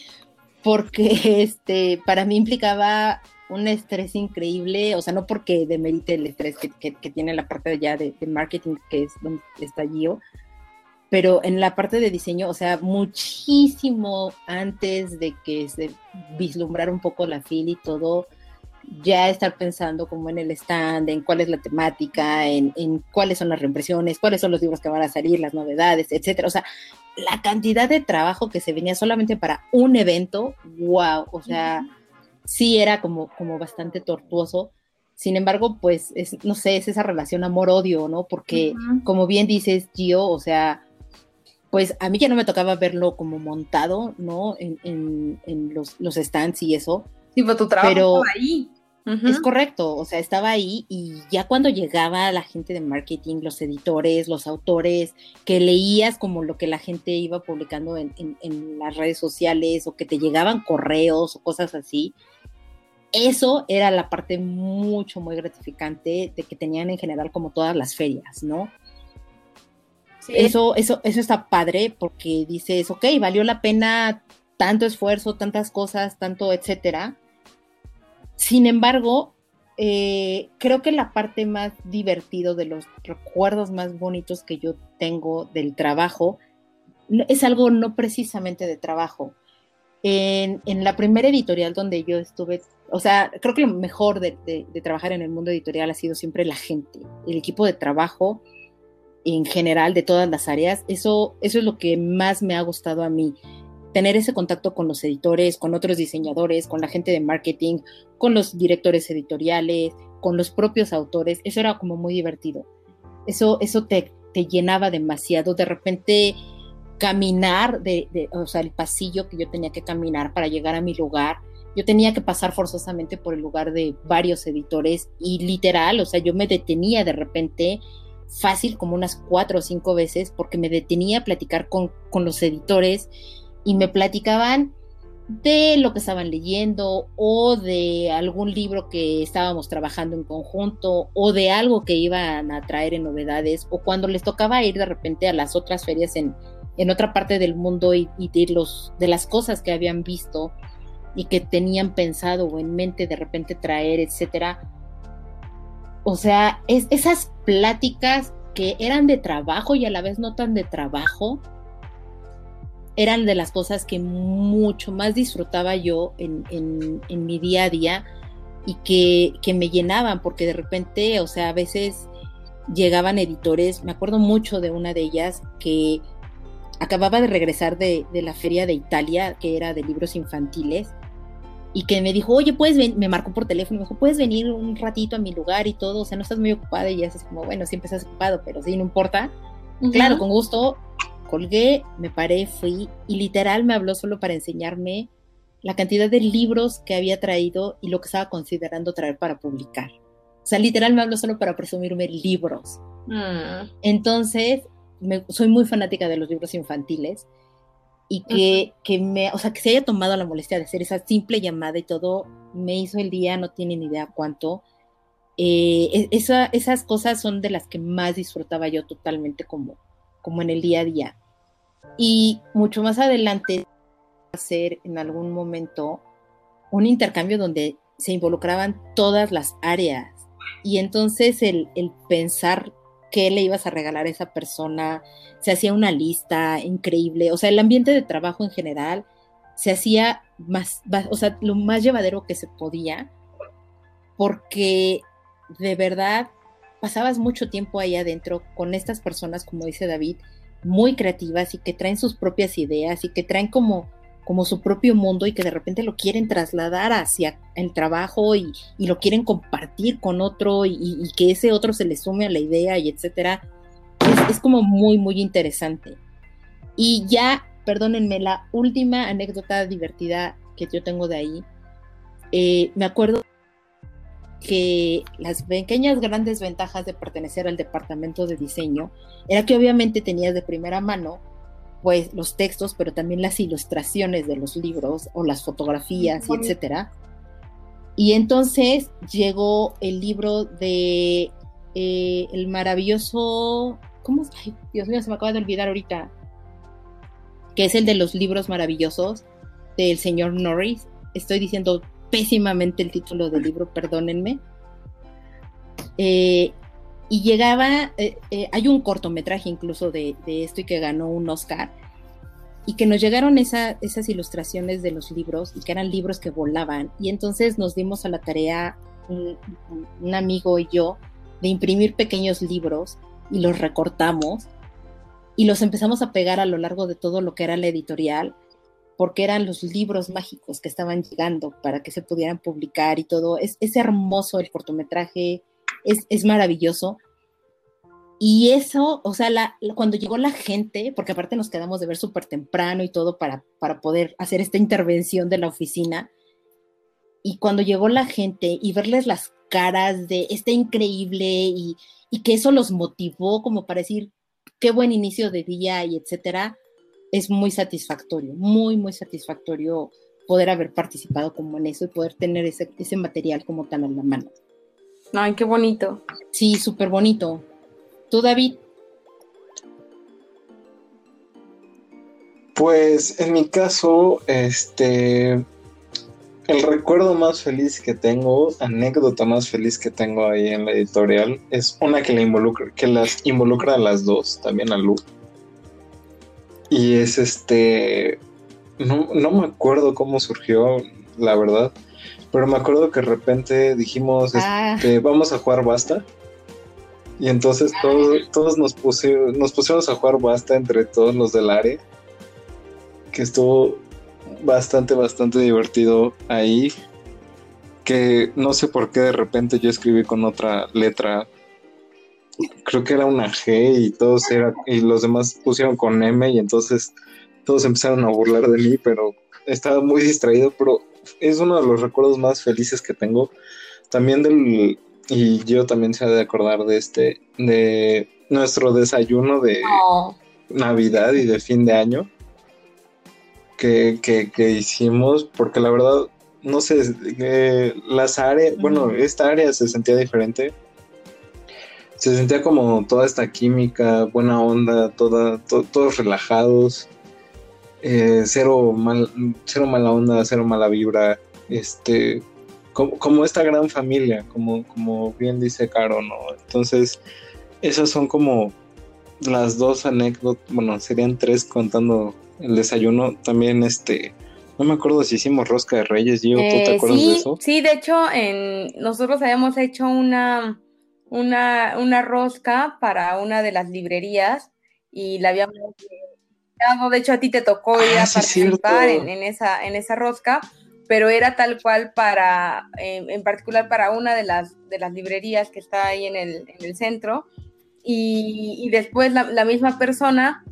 porque este, para mí implicaba un estrés increíble, o sea, no porque demerite el estrés que, tiene la parte ya de, marketing, que es donde está Gio, pero en la parte de diseño, o sea, muchísimo antes de que se vislumbrara un poco la fila y todo, ya estar pensando como en el stand, en cuál es la temática, en, en, cuáles son las reimpresiones, cuáles son los libros que van a salir, las novedades, etcétera. O sea, la cantidad de trabajo que se venía solamente para un evento, wow, o sea, sí era como, como bastante tortuoso. Sin embargo, pues, es, no sé, es esa relación amor-odio, ¿no? Porque, como bien dices, Gio, o sea, pues a mí ya no me tocaba verlo como montado, ¿no? En, en, los, los, stands y eso. Sí, pero tu trabajo pero, estaba ahí. Es correcto, o sea, estaba ahí y ya cuando llegaba la gente de marketing, los editores, los autores, que leías como lo que la gente iba publicando en, en las redes sociales o que te llegaban correos o cosas así, eso era la parte mucho, muy gratificante de que tenían en general como todas las ferias, ¿no? Eso, eso, eso está padre porque dices, ok, valió la pena tanto esfuerzo, tantas cosas, tanto etcétera. Sin embargo, eh, creo que la parte más divertido de los recuerdos más bonitos que yo tengo del trabajo es algo no precisamente de trabajo. En, la primera editorial donde yo estuve, o sea, creo que lo mejor de, trabajar en el mundo editorial ha sido siempre la gente, el equipo de trabajo en general de todas las áreas. Eso, eso es lo que más me ha gustado a mí tener ese contacto con los editores, con otros diseñadores, con la gente de marketing, con los directores editoriales, con los propios autores, eso era como muy divertido. Eso, eso te, te llenaba demasiado. De repente caminar, de, de, o sea, el pasillo que yo tenía que caminar para llegar a mi lugar, yo tenía que pasar forzosamente por el lugar de varios editores y literal, o sea, yo me detenía de repente fácil como unas cuatro o cinco veces porque me detenía a platicar con, con los editores y me platicaban de lo que estaban leyendo o de algún libro que estábamos trabajando en conjunto o de algo que iban a traer en novedades o cuando les tocaba ir de repente a las otras ferias en, en otra parte del mundo y, de, los, de las cosas que habían visto y que tenían pensado o en mente de repente traer, etcétera. O sea, es, esas pláticas que eran de trabajo y a la vez no tan de trabajo, eran de las cosas que mucho más disfrutaba yo en, mi día a día y que, me llenaban, porque de repente, o sea, a veces llegaban editores, me acuerdo mucho de una de ellas que acababa de regresar de, la feria de Italia, que era de libros infantiles, y que me dijo, oye, puedes venir, me marcó por teléfono, me dijo, puedes venir un ratito a mi lugar y todo, o sea, no estás muy ocupada y ya es como, bueno, siempre estás ocupado, pero sí, no importa. Claro, con gusto, colgué, me paré, fui y literal me habló solo para enseñarme la cantidad de libros que había traído y lo que estaba considerando traer para publicar. O sea, literal me habló solo para presumirme libros. Mm. Entonces, soy muy fanática de los libros infantiles y que, que, me, o sea, que se haya tomado la molestia de hacer esa simple llamada y todo, me hizo el día, no tienen idea cuánto. Eh, e, esa, esas cosas son de las que más disfrutaba yo totalmente como, como en el día a día. Y mucho más adelante hacer en algún momento un intercambio donde se involucraban todas las áreas. Y entonces el, el pensar qué le ibas a regalar a esa persona, se hacía una lista increíble, o sea, el ambiente de trabajo en general se hacía más, o sea, lo más llevadero que se podía, porque de verdad pasabas mucho tiempo ahí adentro con estas personas, como dice David, muy creativas y que traen sus propias ideas y que traen como, como su propio mundo y que de repente lo quieren trasladar hacia el trabajo y, lo quieren compartir con otro y, que ese otro se le sume a la idea y etcétera. Es, como muy, muy interesante. Y ya, perdónenme, la última anécdota divertida que yo tengo de ahí, eh, me acuerdo que las pequeñas grandes ventajas de pertenecer al departamento de diseño era que obviamente tenías de primera mano pues los textos, pero también las ilustraciones de los libros o las fotografías y etcétera. Y entonces llegó el libro de eh, el maravilloso, ¿cómo? Ay, Dios mío, se me acaba de olvidar ahorita, que es el de los libros maravillosos del señor Norris. Estoy diciendo pésimamente el título del libro, perdónenme. Eh, y llegaba, eh, eh, hay un cortometraje incluso de, esto y que ganó un Oscar, y que nos llegaron esas ilustraciones de los libros y que eran libros que volaban. Y entonces nos dimos a la tarea, un, un amigo y yo, de imprimir pequeños libros y los recortamos y los empezamos a pegar a lo largo de todo lo que era la editorial porque eran los libros mágicos que estaban llegando para que se pudieran publicar y todo. Es, hermoso el cortometraje, es, maravilloso. Y eso, o sea, cuando llegó la gente, porque aparte nos quedamos de ver súper temprano y todo para, para poder hacer esta intervención de la oficina, y cuando llegó la gente y verles las caras de este increíble y, y que eso los motivó como para decir, qué buen inicio de día y etcétera, es muy satisfactorio, muy, muy satisfactorio poder haber participado como en eso y poder tener ese, ese material como tan en la mano. Ay, qué bonito. Sí, súper bonito. ¿Tú, David? Pues en mi caso, este, el recuerdo más feliz que tengo, anécdota más feliz que tengo ahí en la editorial, es una que, la involucra, que las involucra a las dos, también a Lu. Y es este, no, no me acuerdo cómo surgió, la verdad, pero me acuerdo que de repente dijimos, Ah. este, vamos a jugar basta. Y entonces todos, todos nos, pusi- nos pusimos a jugar basta entre todos los del área. Que estuvo bastante, bastante divertido ahí. Que no sé por qué de repente yo escribí con otra letra. Creo que era una G y todos era, y los demás pusieron con M y entonces todos empezaron a burlar de mí, pero estaba muy distraído, pero es uno de los recuerdos más felices que tengo. También del, y yo también se ha de acordar de este, de nuestro desayuno de. Navidad y de fin de año que, que, que hicimos, porque la verdad, no sé, eh, las áreas, bueno, esta área se sentía diferente. Se sentía como toda esta química, buena onda, toda, to- todos relajados, eh, cero, mal, cero mala onda, cero mala vibra, este, como, como esta gran familia, como, como bien dice Caro, ¿no? Entonces, esas son como las dos anécdotas, bueno, serían tres contando el desayuno. También, este, no me acuerdo si hicimos rosca de reyes, Gio, ¿tú te Eh, acuerdas sí, de eso? sí, de hecho, en, nosotros habíamos hecho una, una, una rosca para una de las librerías y la habíamos dado, de hecho a ti te tocó ir Ah, a participar en, en esa, en esa rosca, pero era tal cual para, en, en particular para una de las, de las librerías que está ahí en el, en el centro. Y, y después la, la misma persona,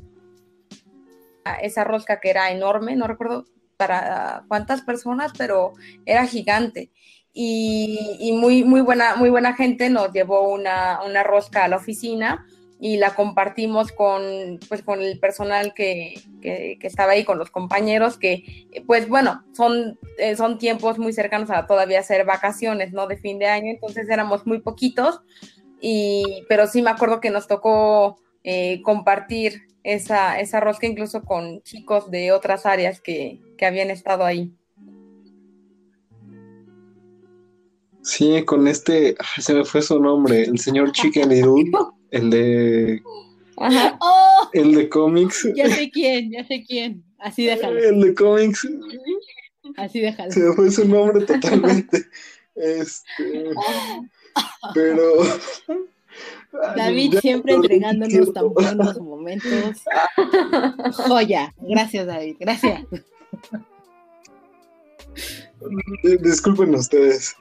esa rosca que era enorme, no recuerdo para cuántas personas, pero era gigante. Y, y muy, muy, buena, muy buena gente nos llevó una, una rosca a la oficina y la compartimos con, pues, con el personal que, que, estaba ahí, con los compañeros, que pues bueno, son, eh, son tiempos muy cercanos a todavía hacer vacaciones, ¿no? De fin de año, entonces éramos muy poquitos, y, pero sí me acuerdo que nos tocó eh, compartir esa, esa rosca incluso con chicos de otras áreas que, que habían estado ahí. Sí, con este, se me fue su nombre, el señor (laughs) Chicken Little, el de, Ajá. ¡Oh! el de cómics, Ya sé quién, ya sé quién. Así déjalo, el de cómics, así déjalo. se me fue su nombre totalmente. Este, pero. David siempre entregándonos tan buenos momentos. Joya. Gracias, David. Gracias. Disculpen ustedes.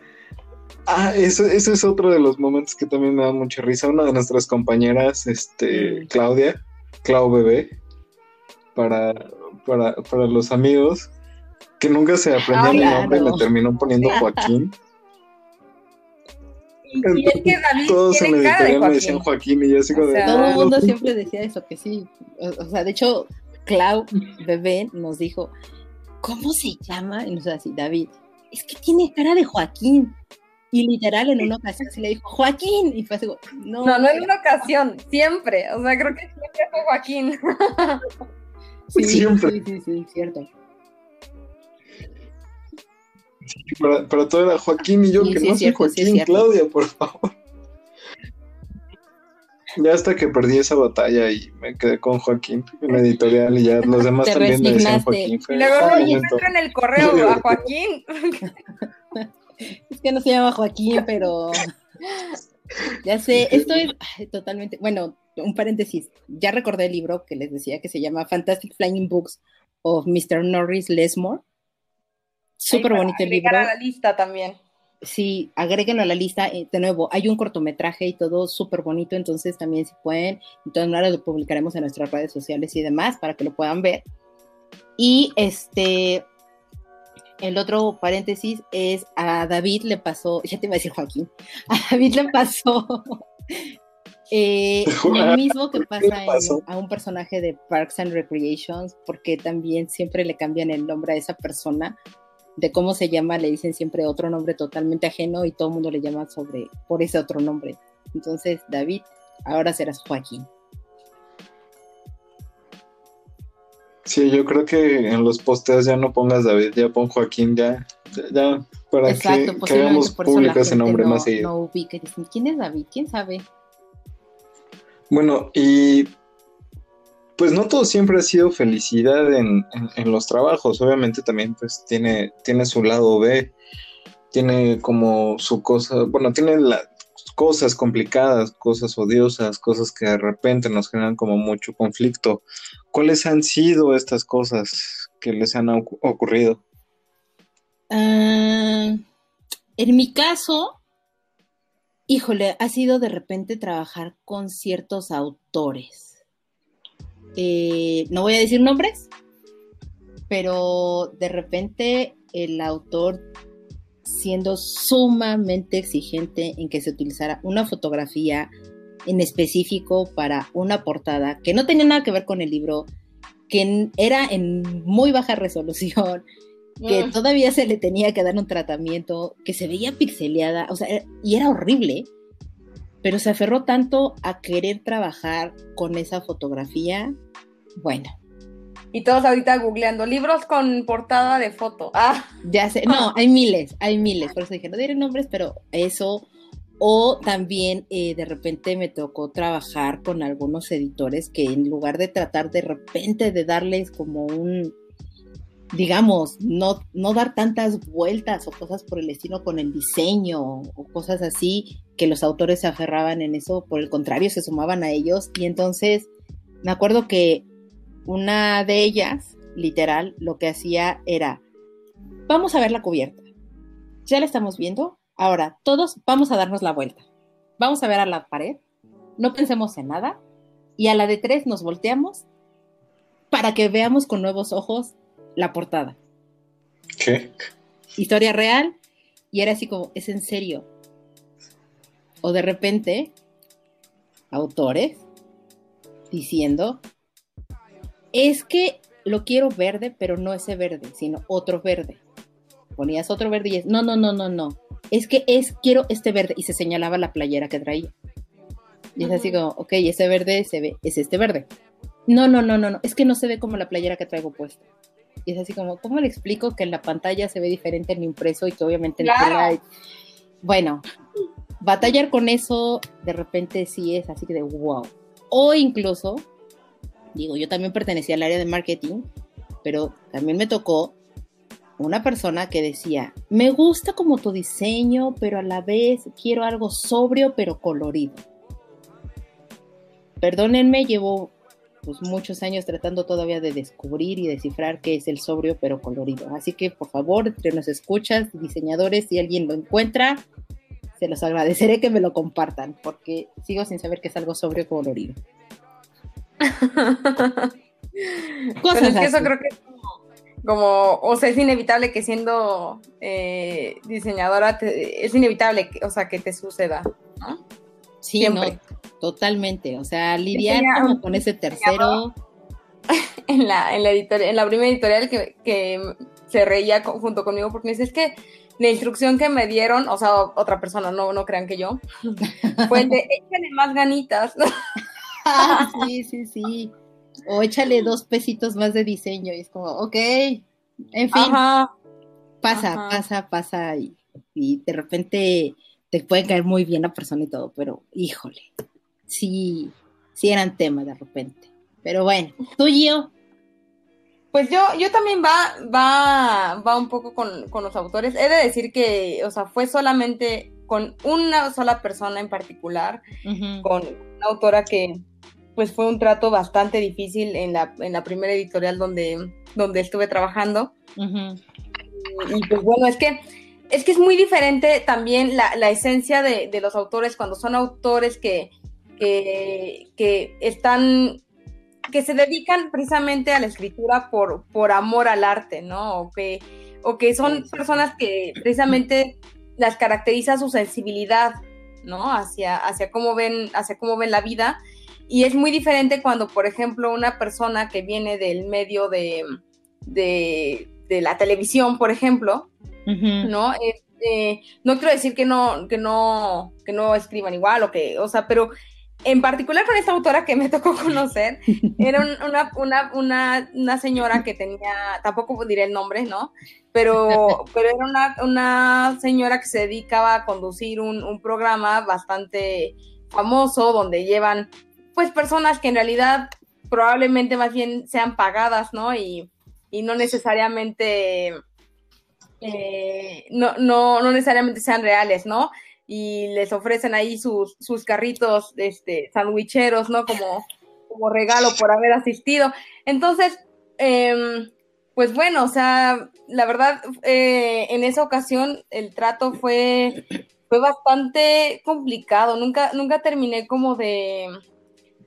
Ah, eso, eso es otro de los momentos que también me da mucha risa. Una de nuestras compañeras, este, Mm. Claudia, Clau Bebé, para, para, para los amigos, que nunca se aprendía Ah, mi claro. nombre y me terminó poniendo (laughs) Joaquín. Y, y es que David Todos en la tiene cara de editorial me decían Joaquín. Y yo así como de, sea, Todo "Ah, el mundo no". siempre decía eso, que sí. O, o sea, de hecho, Clau, bebé, nos dijo, ¿cómo se llama? Y nos así, David, es que tiene cara de Joaquín. Y literal, en una ocasión se le dijo, Joaquín. Y fue así, no. No, no en una ocasión, siempre. O sea, creo que siempre fue Joaquín. Sí, Siempre. sí, sí, sí, cierto. Para, para todo era Joaquín y yo, Sí, que sí, no es soy Joaquín. Claudia, por favor. Ya hasta que perdí esa batalla y me quedé con Joaquín en la editorial y ya los demás Te también me decían resignaste. Joaquín. Luego, un oye, en el correo a Joaquín. (laughs) Que no se llama Joaquín, (laughs) pero ya sé, esto es ay, totalmente, bueno, un paréntesis, ya recordé el libro que les decía que se llama Fantastic Flying Books of Mr. Norris Lesmore. Súper bonito el libro. a la lista también. Sí, agréguenlo a la lista. eh, de nuevo, hay un cortometraje y todo súper bonito, entonces también si pueden, de todas maneras lo publicaremos en nuestras redes sociales y demás para que lo puedan ver. Y este, el otro paréntesis es a David le pasó, (laughs) ya te iba a decir Joaquín, a David le pasó (laughs) eh, (laughs) lo mismo que pasa en- a un personaje de Parks and Recreations, porque también siempre le cambian el nombre a esa persona de cómo se llama, le dicen siempre otro nombre totalmente ajeno y todo el mundo le llama sobre por ese otro nombre. Entonces, David, ahora serás Joaquín. Sí, yo creo que en los posteos ya no pongas David, ya pon Joaquín, ya, ya, para que, que hagamos público ese nombre más seguido. No ubica, dicen, ¿quién es David? ¿Quién sabe? Bueno, y pues no todo siempre ha sido felicidad en, los trabajos, obviamente también pues tiene, tiene su lado B, tiene como su cosa, bueno, tiene las cosas complicadas, cosas odiosas, cosas que de repente nos generan como mucho conflicto. ¿Cuáles han sido estas cosas que les han ocurrido? Ah, en mi caso, híjole, ha sido de repente trabajar con ciertos autores eh, no voy a decir nombres, pero de repente el autor siendo sumamente exigente en que se utilizara una fotografía en específico para una portada que no tenía nada que ver con el libro, que era en muy baja (laughs) resolución, que mm. todavía se le tenía que dar un tratamiento, que se veía pixeleada, o sea, y era horrible pero se aferró tanto a querer trabajar con esa fotografía. Bueno. Y todos ahorita googleando libros con portada de foto. Ah. Ya sé, no, hay miles, hay miles. Por eso dije, no diré nombres, pero eso. O también eh, de repente me tocó trabajar con algunos editores que en lugar de tratar de repente de darles como un, digamos, no, no dar tantas vueltas o cosas por el estilo con el diseño o cosas así, que los autores se aferraban en eso, por el contrario, se sumaban a ellos. Y entonces me acuerdo que una de ellas, literal, lo que hacía era, vamos a ver la cubierta. Ya la estamos viendo. Ahora, todos vamos a darnos la vuelta. Vamos a ver a la pared. No pensemos en nada. Y a la de tres nos volteamos para que veamos con nuevos ojos la portada. ¿Qué? Historia real. Y era así como, es en serio. O de repente, autores diciendo, es que lo quiero verde, pero no ese verde, sino otro verde. Ponías otro verde y es, no, no, no, no, no. Es que es, quiero este verde. Y se señalaba la playera que traía. Y es así como, ok, ese verde se ve, es este verde. No, no, no, no, no. Es que no se ve como la playera que traigo puesta. Y es así como, ¿cómo le explico que en la pantalla se ve diferente en impreso y que obviamente en la... Bueno, batallar con eso de repente sí es así que de wow. O incluso, digo, yo también pertenecía al área de marketing, pero también me tocó una persona que decía, me gusta como tu diseño, pero a la vez quiero algo sobrio pero colorido. Perdónenme, llevo pues muchos años tratando todavía de descubrir y descifrar qué es el sobrio pero colorido. Así que por favor, entre nos escuchas, diseñadores, si alguien lo encuentra, se los agradeceré que me lo compartan, porque sigo sin saber qué es algo sobrio colorido. (laughs) Cosas es que eso creo que es como, o sea, es inevitable que siendo eh, diseñadora, es inevitable, que, o sea, que te suceda, ¿no? Sí, no, totalmente. O sea, lidiar con ese tercero. (laughs) En la, en la, en la primera editorial que, se reía junto conmigo porque me dice, es que la instrucción que me dieron, o sea, otra persona, no, no crean que yo, (laughs) fue el de échale más ganitas. Ah, sí, sí, sí. O échale dos pesitos más de diseño. Y es como, ok, en fin. Pasa, pasa, pasa. Y, y de repente te puede caer muy bien la persona y todo, pero híjole, sí, sí eran temas de repente. Pero bueno, tú y yo. Pues yo, yo también va, va, va un poco con, los autores. He de decir que, o sea, fue solamente con una sola persona en particular, con una autora que, pues fue un trato bastante difícil en la, en la primera editorial donde, donde estuve trabajando. Y pues bueno, es que es que es muy diferente también la, esencia de, los autores cuando son autores que, que, están, que se dedican precisamente a la escritura por, por amor al arte, ¿no? O que, o que son personas que precisamente las caracteriza su sensibilidad, ¿no? Hacia, hacia cómo ven, hacia cómo ven la vida. Y es muy diferente cuando, por ejemplo, una persona que viene del medio de, la televisión, por ejemplo, ¿no? Este, no quiero decir que no, que no, que no escriban igual o que, o sea, pero en particular con esta autora que me tocó conocer, era una, una, una, una, señora que tenía, tampoco diré el nombre, ¿no? Pero, pero era una, una señora que se dedicaba a conducir un, un programa bastante famoso donde llevan pues personas que en realidad probablemente más bien sean pagadas, ¿no? Y, y no necesariamente eh, no, no, no necesariamente sean reales, ¿no? y les ofrecen ahí sus, sus carritos este, sandwicheros, ¿no? Como, como regalo por haber asistido. Entonces, em, pues bueno, o sea, la verdad, eh, en esa ocasión el trato fue, fue bastante complicado. Nunca, nunca terminé como de,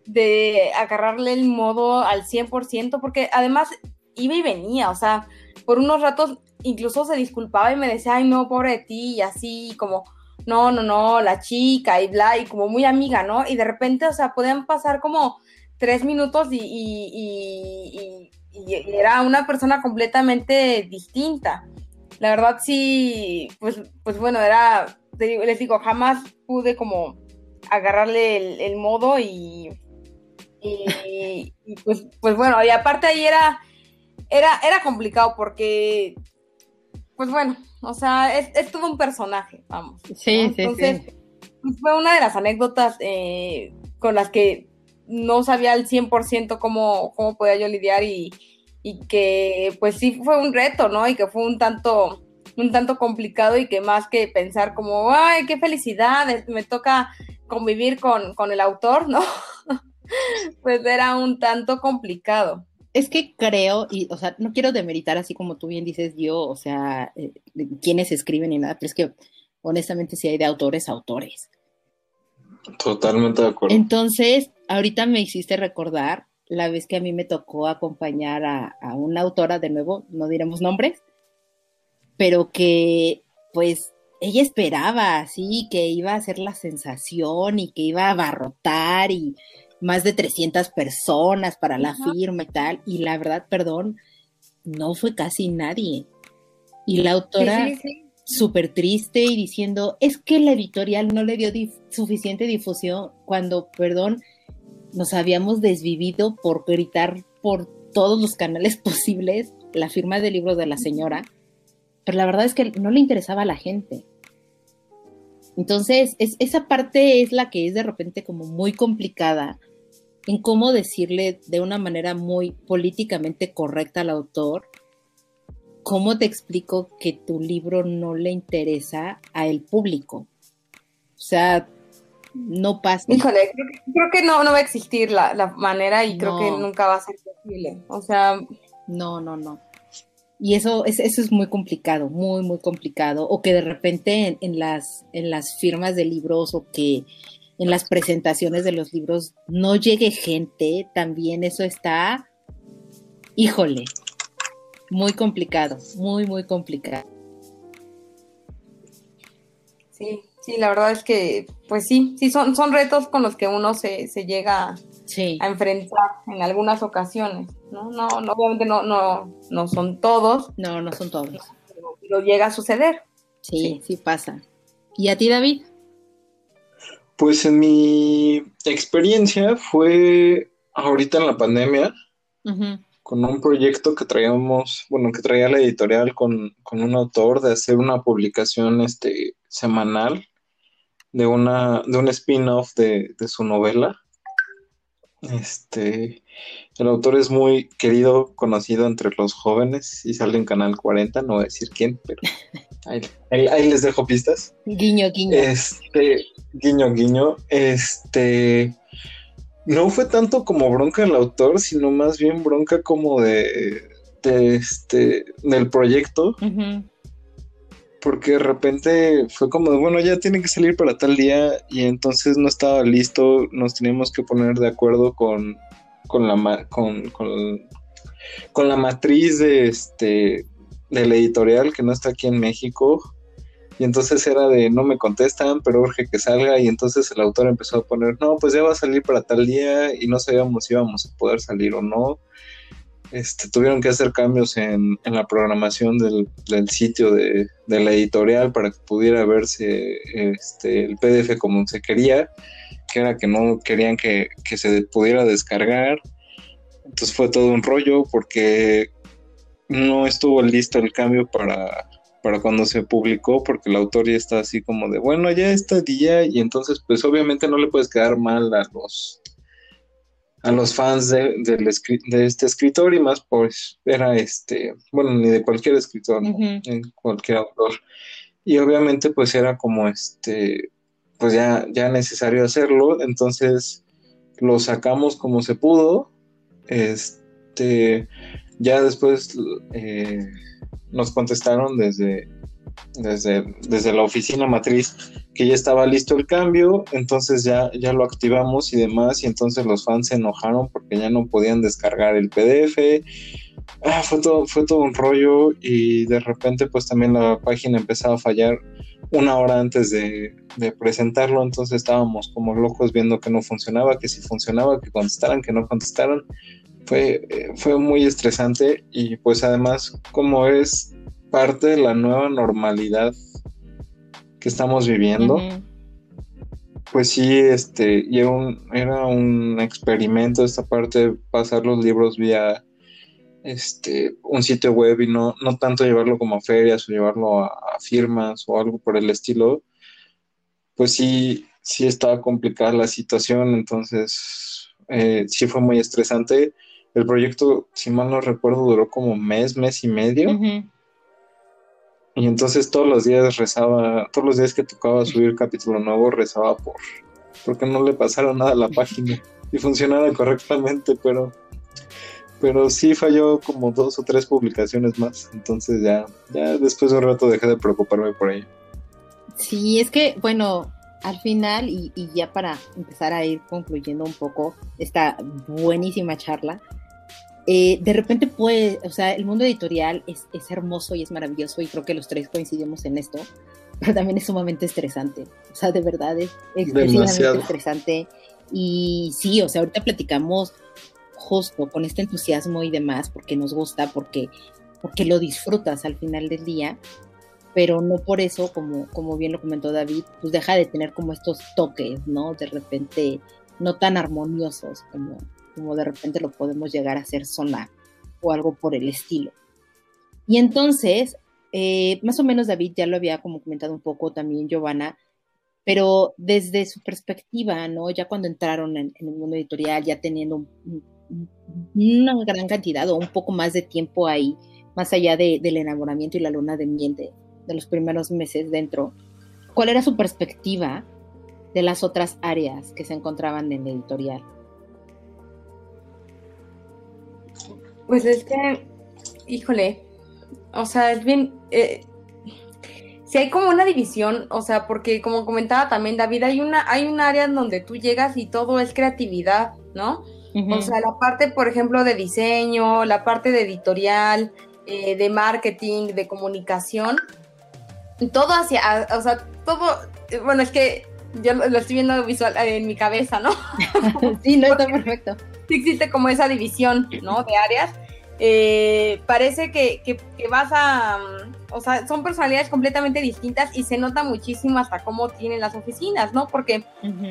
de agarrarle el modo al 100%, porque además iba y venía, o sea, por unos ratos incluso se disculpaba y me decía, ay, no, pobre de ti, y así como no, no, no, la chica y bla, y como muy amiga, ¿no? Y de repente, o sea, podían pasar como tres minutos y, y, era una persona completamente distinta. La verdad sí, pues, pues bueno, era, les digo, jamás pude como agarrarle el, modo y, y, pues, pues bueno, y aparte ahí era, era, era complicado porque, pues bueno, o sea, es, todo un personaje, vamos. Sí, sí, Entonces, pues, fue una de las anécdotas eh, con las que no sabía al 100% cómo, cómo podía yo lidiar y, que pues sí fue un reto, ¿no? Y que fue un tanto un tanto complicado y que más que pensar como, ay, qué felicidad, me toca convivir con, con el autor, ¿no? Pues era un tanto complicado es que creo, y, o sea, no quiero demeritar así como tú bien dices yo, o sea, eh, quienes escriben y nada, pero es que honestamente si hay de autores, autores. Totalmente de acuerdo. Entonces, ahorita me hiciste recordar la vez que a mí me tocó acompañar a, a una autora, de nuevo, no diremos nombres, pero que pues ella esperaba así que iba a ser la sensación y que iba a abarrotar y más de 300 personas para la firma y tal, y la verdad, perdón, no fue casi nadie. Y la autora súper triste y diciendo, es que la editorial no le dio suficiente difusión cuando, perdón, nos habíamos desvivido por gritar por todos los canales (laughs) posibles la firma del libro de la señora, pero la verdad es que no le interesaba a la gente. Entonces, es, esa parte es la que es de repente como muy complicada en cómo decirle de una manera muy políticamente correcta al autor, cómo te explico que tu libro no le interesa a el público. O sea, no pasa. Híjole, creo que, no, no va a existir la, manera y creo que nunca va a ser posible. O sea. No, no, no. Y eso, es, eso es muy complicado, muy, muy complicado. O que de repente en, las, en las firmas de libros o que en las presentaciones de los libros no llegue gente, también eso está, híjole, muy complicado, muy, muy complicado. Sí, sí, la verdad es que, pues sí, sí, son, son retos con los que uno se, se llega a enfrentar en algunas ocasiones, ¿no? No, obviamente no, no, no son todos. No, no son todos. Pero, llega a suceder. Sí, sí, pasa. ¿Y a ti, David? Pues en mi experiencia fue ahorita en la pandemia, con un proyecto que traíamos, bueno, que traía la editorial con, un autor de hacer una publicación este, semanal de, una, de un spin-off de, de su novela. Este, el autor es muy querido, conocido entre los jóvenes y sale en Canal 40, no voy a decir quién, pero (laughs) ahí, les dejo pistas. Guiño, guiño. Este, guiño, guiño. Este, no fue tanto como bronca del autor, sino más bien bronca como de, de este, del proyecto. Porque de repente fue como de, bueno, ya tiene que salir para tal día y entonces no estaba listo, nos teníamos que poner de acuerdo con, con la con, con, la matriz de este del editorial que no está aquí en México. Y entonces era de no me contestan pero urge que salga y entonces el autor empezó a poner no pues ya va a salir para tal día y no sabíamos si íbamos a poder salir o no este, tuvieron que hacer cambios en, la programación del, sitio de, la editorial para que pudiera verse este, el PDF como se quería, que era que no querían que, que se pudiera descargar. Entonces fue todo un rollo porque no estuvo listo el cambio para, para cuando se publicó, porque el autor ya está así como de, bueno, ya está día, y entonces pues obviamente no le puedes quedar mal a los a los fans de, de, este escritor y más pues era este, bueno, ni de cualquier escritor, cualquier autor. Y obviamente pues era como este, pues ya, ya necesario hacerlo, entonces lo sacamos como se pudo, este, ya después eh, nos contestaron desde, desde, desde la oficina matriz que ya estaba listo el cambio, entonces ya, ya lo activamos y demás, y entonces los fans se enojaron porque ya no podían descargar el PDF. Ah, fue, todo, fue todo un rollo y de repente pues también la página empezaba a fallar una hora antes de, de, presentarlo, entonces estábamos como locos viendo que no funcionaba, que si funcionaba, que contestaran, que no contestaran. Fue, eh, fue muy estresante y pues además como es parte de la nueva normalidad que estamos viviendo. Pues sí, este, era un, era un experimento esta parte de pasar los libros vía este, un sitio web y no, no tanto llevarlo como a ferias o llevarlo a, firmas o algo por el estilo, pues sí, sí estaba complicada la situación, entonces eh, sí fue muy estresante. El proyecto, si mal no recuerdo, duró como mes, mes y medio. Y entonces todos los días rezaba, todos los días que tocaba subir capítulo nuevo, rezaba por porque no le pasara nada a la página y funcionara correctamente, pero pero sí falló como dos o tres publicaciones más, entonces ya ya después de un rato dejé de preocuparme por ello. Sí, es que bueno, al final y, y ya para empezar a ir concluyendo un poco esta buenísima charla, eh, de repente puede, o sea, el mundo editorial es, hermoso y es maravilloso y creo que los tres coincidimos en esto, (laughs) pero también es sumamente estresante, o sea, de verdad es extremadamente estresante. Y sí, o sea, ahorita platicamos justo con este entusiasmo y demás porque nos gusta, porque, porque lo disfrutas al final del día, pero no por eso, como, como bien lo comentó David, pues deja de tener como estos toques, ¿no? De repente no tan armoniosos como, como de repente lo podemos llegar a hacer sonar o algo por el estilo. Y entonces, eh, más o menos David ya lo había como comentado un poco también Giovanna, pero desde su perspectiva, ¿no? Ya cuando entraron en, el mundo editorial, ya teniendo una gran cantidad o un poco más de tiempo ahí, más allá del enamoramiento y la luna de miel de, de los primeros meses dentro, ¿cuál era su perspectiva de las otras áreas que se encontraban en el editorial? Pues es que, híjole, o sea, es bien, eh, si hay como una división, o sea, porque como comentaba también David, hay una, hay un área en donde tú llegas y todo es creatividad, ¿no? O sea, la parte, por ejemplo, de diseño, la parte de editorial, eh, de marketing, de comunicación, todo hacia, o sea, todo, bueno, es que yo lo estoy viendo visual en mi cabeza, ¿no? (laughs) sí, no está perfecto sí existe como esa división, ¿no? De áreas. Eh, parece que, vas a, o sea, son personalidades completamente distintas y se nota muchísimo hasta cómo tienen las oficinas, ¿no? Porque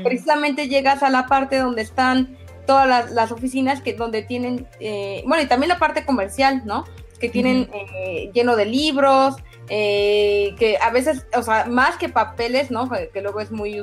precisamente llegas a la parte donde están todas las, oficinas que donde tienen, eh, bueno, y también la parte comercial, ¿no? Que tienen eh, lleno de libros, que a veces, o sea, más que papeles, ¿no? Que, luego es muy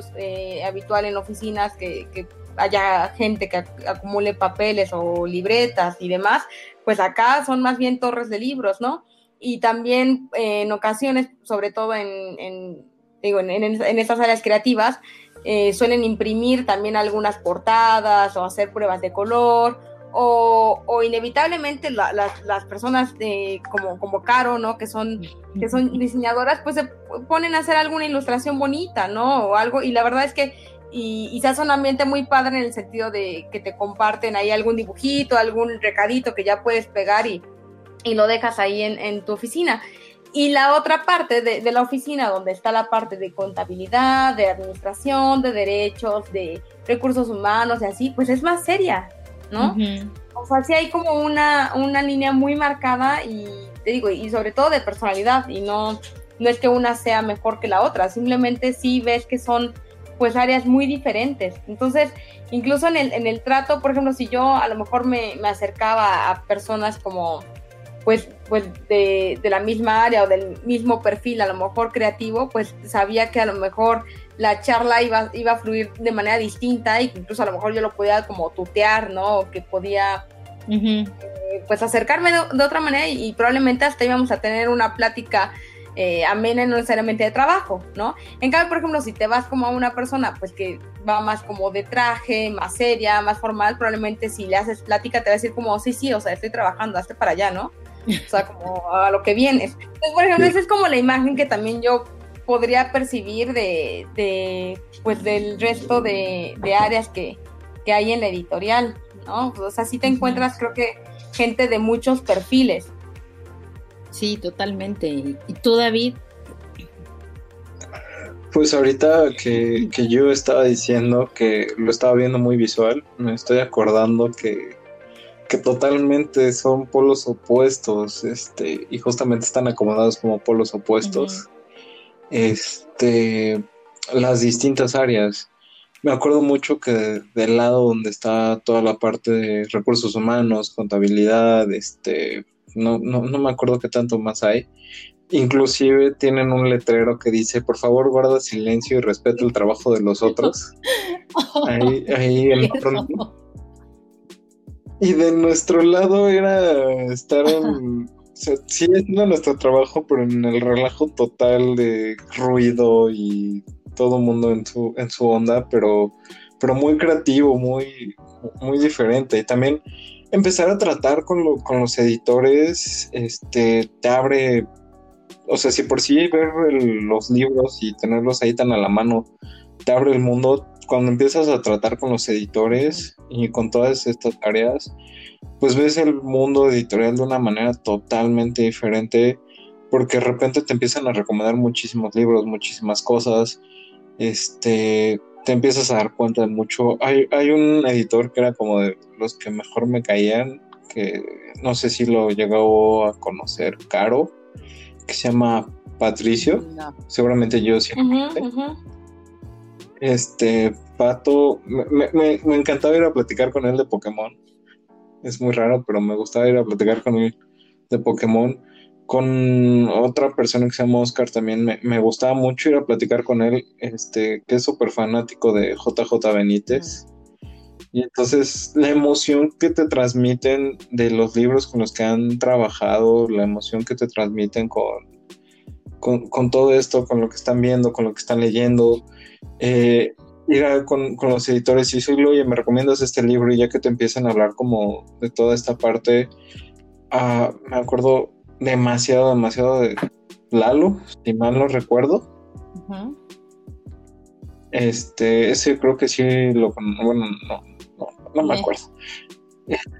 habitual en oficinas que, que haya gente que acumule papeles o libretas y demás, pues acá son más bien torres de libros, ¿no? Y también eh, en ocasiones, sobre todo en, digo, en, en, estas áreas creativas, eh, suelen imprimir también algunas portadas o hacer pruebas de color o, inevitablemente las personas de, como, como Caro, ¿no? Que son, que son diseñadoras, pues se ponen a hacer alguna ilustración bonita, ¿no? O algo, y la verdad es que y, se hace un ambiente muy padre en el sentido de que te comparten ahí algún dibujito, algún recadito que ya puedes pegar y, y lo dejas ahí en, tu oficina. Y la otra parte de, la oficina, donde está la parte de contabilidad, de administración, de derechos, de recursos humanos y así, pues es más seria, ¿no? o sea, sí hay como una, una línea muy marcada y te digo, y sobre todo de personalidad, y no, no es que una sea mejor que la otra, simplemente sí ves que son pues áreas muy diferentes. Entonces, incluso en el, en el trato, por ejemplo, si yo a lo mejor me, me acercaba a personas como pues, pues de, de, la misma área o del mismo perfil, a lo mejor creativo, pues sabía que a lo mejor la charla iba, iba a fluir de manera distinta y que incluso a lo mejor yo lo podía como tutear, ¿no? O que podía eh, pues acercarme de, otra manera y, probablemente hasta íbamos a tener una plática eh, amena no necesariamente de trabajo, ¿no? En cambio, por ejemplo, si te vas como a una persona pues que va más como de traje, más seria, más formal, probablemente si le haces plática te va a decir como, sí, sí, o sea, estoy trabajando, hazte para allá, ¿no? O sea, como a lo que vienes. Entonces, por ejemplo, esa es como la imagen que también yo podría percibir de, de pues del resto de, de áreas que, que, hay en la editorial, ¿no? O sea, sí te encuentras, creo que, gente de muchos perfiles. Sí, totalmente. ¿Y tú, David? Pues ahorita que, que yo estaba diciendo que lo estaba viendo muy visual, me estoy acordando que que totalmente son polos opuestos, este, y justamente están acomodados como polos opuestos. Este, las distintas áreas. Me acuerdo mucho que del lado donde está toda la parte de recursos humanos, contabilidad, este, no, no, no me acuerdo qué tanto más hay. Inclusive tienen un letrero que dice, por favor guarda silencio y respeta el trabajo de los otros. (laughs) ahí, ahí en y de nuestro lado era estar en. (laughs) O sea, sí haciendo nuestro trabajo, pero en el relajo total de ruido y todo el mundo en su, en su onda, pero, pero muy creativo, muy, muy diferente. Y también empezar a tratar con, lo, con los editores, este, te abre, o sea, si por sí ver los libros y tenerlos ahí tan a la mano, te abre el mundo, cuando empiezas a tratar con los editores y con todas estas áreas, pues ves el mundo editorial de una manera totalmente diferente porque de repente te empiezan a recomendar muchísimos libros, muchísimas cosas, este, te empiezas a dar cuenta de mucho. Hay, hay un editor que era como de los que mejor me caían, que no sé si lo llegó a conocer Caro, que se llama Patricio, seguramente yo sí. Este, Pato, me, me, encantaba ir a platicar con él de Pokémon. Es muy raro, pero me gustaba ir a platicar con él de Pokémon. Con otra persona que se llama Oscar también me, gustaba mucho ir a platicar con él, este, que es súper fanático de JJ Benítez. Y entonces la emoción que te transmiten de los libros con los que han trabajado, la emoción que te transmiten con, con, con todo esto, con lo que están viendo, con lo que están leyendo, eh, ir con, los editores y decirle, oye, me recomiendas este libro y ya que te empiezan a hablar como de toda esta parte, ah, me acuerdo demasiado, demasiado de Lalo, si mal no recuerdo. Este, ese creo que sí lo bueno, no, no, me acuerdo.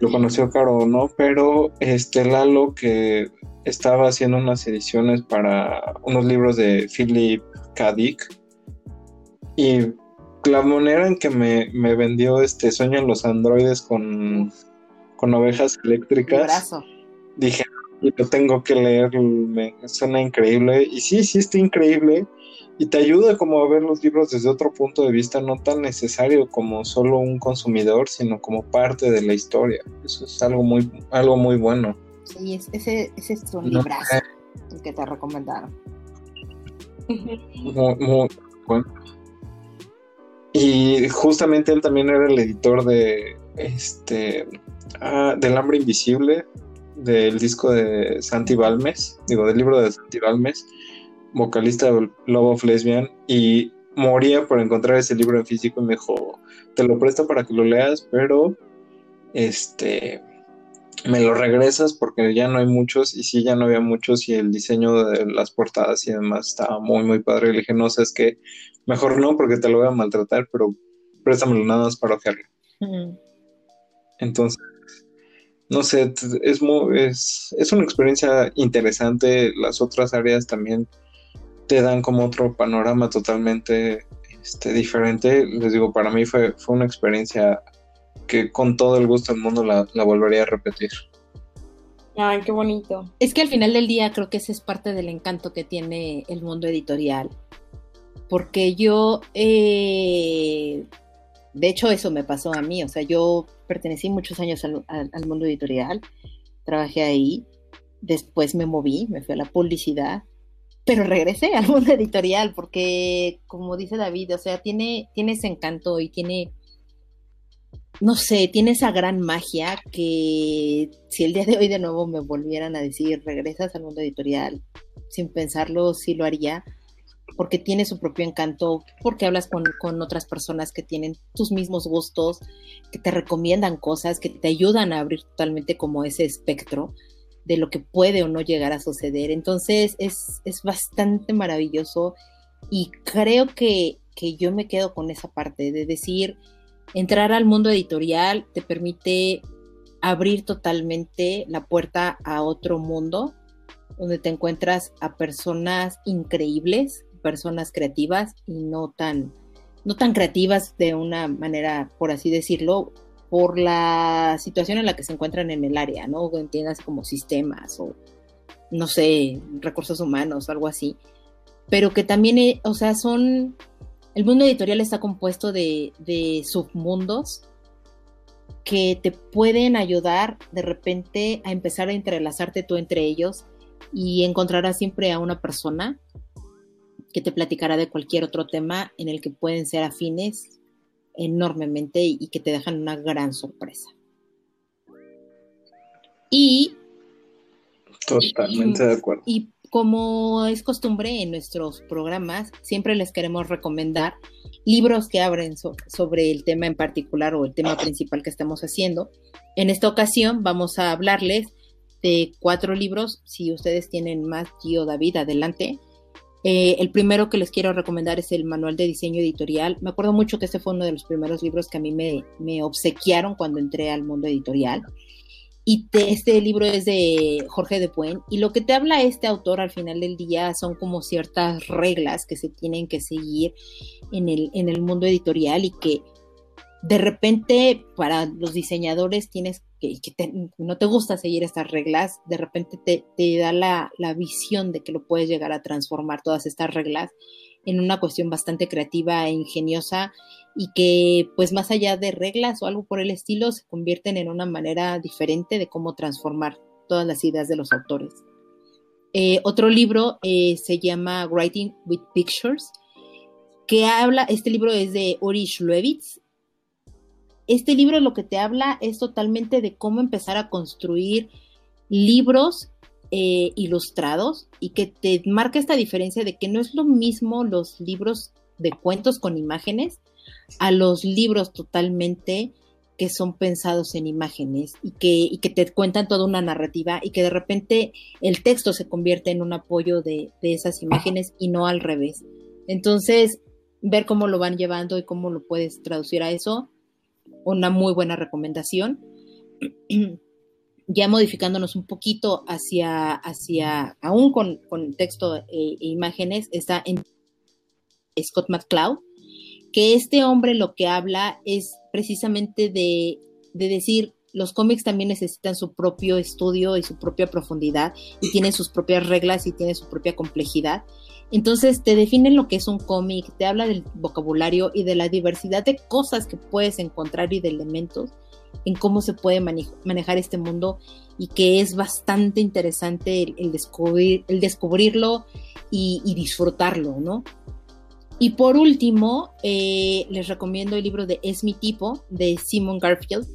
Lo conoció Caro no, pero este Lalo que estaba haciendo unas ediciones para unos libros de Philip K. Dick y la manera en que me, vendió este sueño en los androides con, con ovejas eléctricas, dije, lo tengo que leer, me suena increíble. Y sí, sí está increíble. Y te ayuda como a ver los libros desde otro punto de vista, no tan necesario como solo un consumidor, sino como parte de la historia. Eso es algo muy, algo muy bueno. Sí, ese, ese es un librazo el que te recomendaron. Muy, muy bueno. Y justamente él también era el editor de este ah, del hambre invisible, del disco de Santi Balmes, digo, del libro de Santi Balmes, vocalista de Love of Lesbian, y moría por encontrar ese libro en físico y me dijo, te lo presto para que lo leas, pero este me lo regresas porque ya no hay muchos y sí ya no había muchos y el diseño de las portadas y demás estaba muy muy padre. Y le dije, no, sé, es que mejor no porque te lo voy a maltratar, pero préstamelo nada más para ojearlo. Entonces, no sé, es, muy, es, es una experiencia interesante. Las otras áreas también te dan como otro panorama totalmente este, diferente. Les digo, para mí fue, fue una experiencia que con todo el gusto del mundo la, la volvería a repetir. Ay, qué bonito. Es que al final del día creo que ese es parte del encanto que tiene el mundo editorial. Porque yo, eh, de hecho eso me pasó a mí, o sea, yo pertenecí muchos años al, al, mundo editorial, trabajé ahí, después me moví, me fui a la publicidad, pero regresé al mundo editorial porque, como dice David, o sea, tiene, tiene ese encanto y tiene no sé, tiene esa gran magia que si el día de hoy de nuevo me volvieran a decir, regresas al mundo editorial, sin pensarlo, sí lo haría, porque tiene su propio encanto, porque hablas con, con, otras personas que tienen tus mismos gustos, que te recomiendan cosas, que te ayudan a abrir totalmente como ese espectro de lo que puede o no llegar a suceder. Entonces es, es bastante maravilloso y creo que, que yo me quedo con esa parte de decir, entrar al mundo editorial te permite abrir totalmente la puerta a otro mundo donde te encuentras a personas increíbles, personas creativas y no tan no tan creativas de una manera, por así decirlo, por la situación en la que se encuentran en el área, ¿no? Entiendas como sistemas o no sé, recursos humanos, algo así, pero que también, eh, o sea, son el mundo editorial está compuesto de, submundos que te pueden ayudar de repente a empezar a entrelazarte tú entre ellos y encontrarás siempre a una persona que te platicará de cualquier otro tema en el que pueden ser afines enormemente y que te dejan una gran sorpresa. Y totalmente de acuerdo. Y como es costumbre en nuestros programas, siempre les queremos recomendar libros que abren sobre el tema en particular o el tema principal que estamos haciendo. En esta ocasión vamos a hablarles de cuatro libros. Si ustedes tienen más, Gio David, adelante. Eh, el primero que les quiero recomendar es el Manual de Diseño Editorial. Me acuerdo mucho que este fue uno de los primeros libros que a mí me, me obsequiaron cuando entré al mundo editorial. Y este libro es de Jorge de Buen. Y lo que te habla este autor al final del día son como ciertas reglas que se tienen que seguir en el, en el mundo editorial y que de repente para los diseñadores tienes que, no te gusta seguir estas reglas, de repente te, te da la, la, visión de que lo puedes llegar a transformar todas estas reglas en una cuestión bastante creativa e ingeniosa y que pues más allá de reglas o algo por el estilo se convierten en una manera diferente de cómo transformar todas las ideas de los autores. Eh, otro libro eh, se llama Writing with Pictures, que habla, este libro es de Uri Shulevitz. Este libro lo que te habla es totalmente de cómo empezar a construir libros eh, ilustrados y que te marca esta diferencia de que no es lo mismo los libros de cuentos con imágenes a los libros totalmente que son pensados en imágenes y que, y que te cuentan toda una narrativa y que de repente el texto se convierte en un apoyo de, de esas imágenes y no al revés. Entonces, ver cómo lo van llevando y cómo lo puedes traducir a eso, una muy buena recomendación. (clears throat) ya modificándonos un poquito hacia, hacia aún con, con texto e, e, imágenes, está en Scott McCloud, que este hombre lo que habla es precisamente de, de decir, los cómics también necesitan su propio estudio y su propia profundidad y tienen sus propias reglas y tienen su propia complejidad. Entonces te definen lo que es un cómic, te habla del vocabulario y de la diversidad de cosas que puedes encontrar y de elementos en cómo se puede manejar este mundo y que es bastante interesante el, descubrir, el descubrirlo y, disfrutarlo, ¿no? Y por último, eh, les recomiendo el libro de Es mi tipo, de Simon Garfield,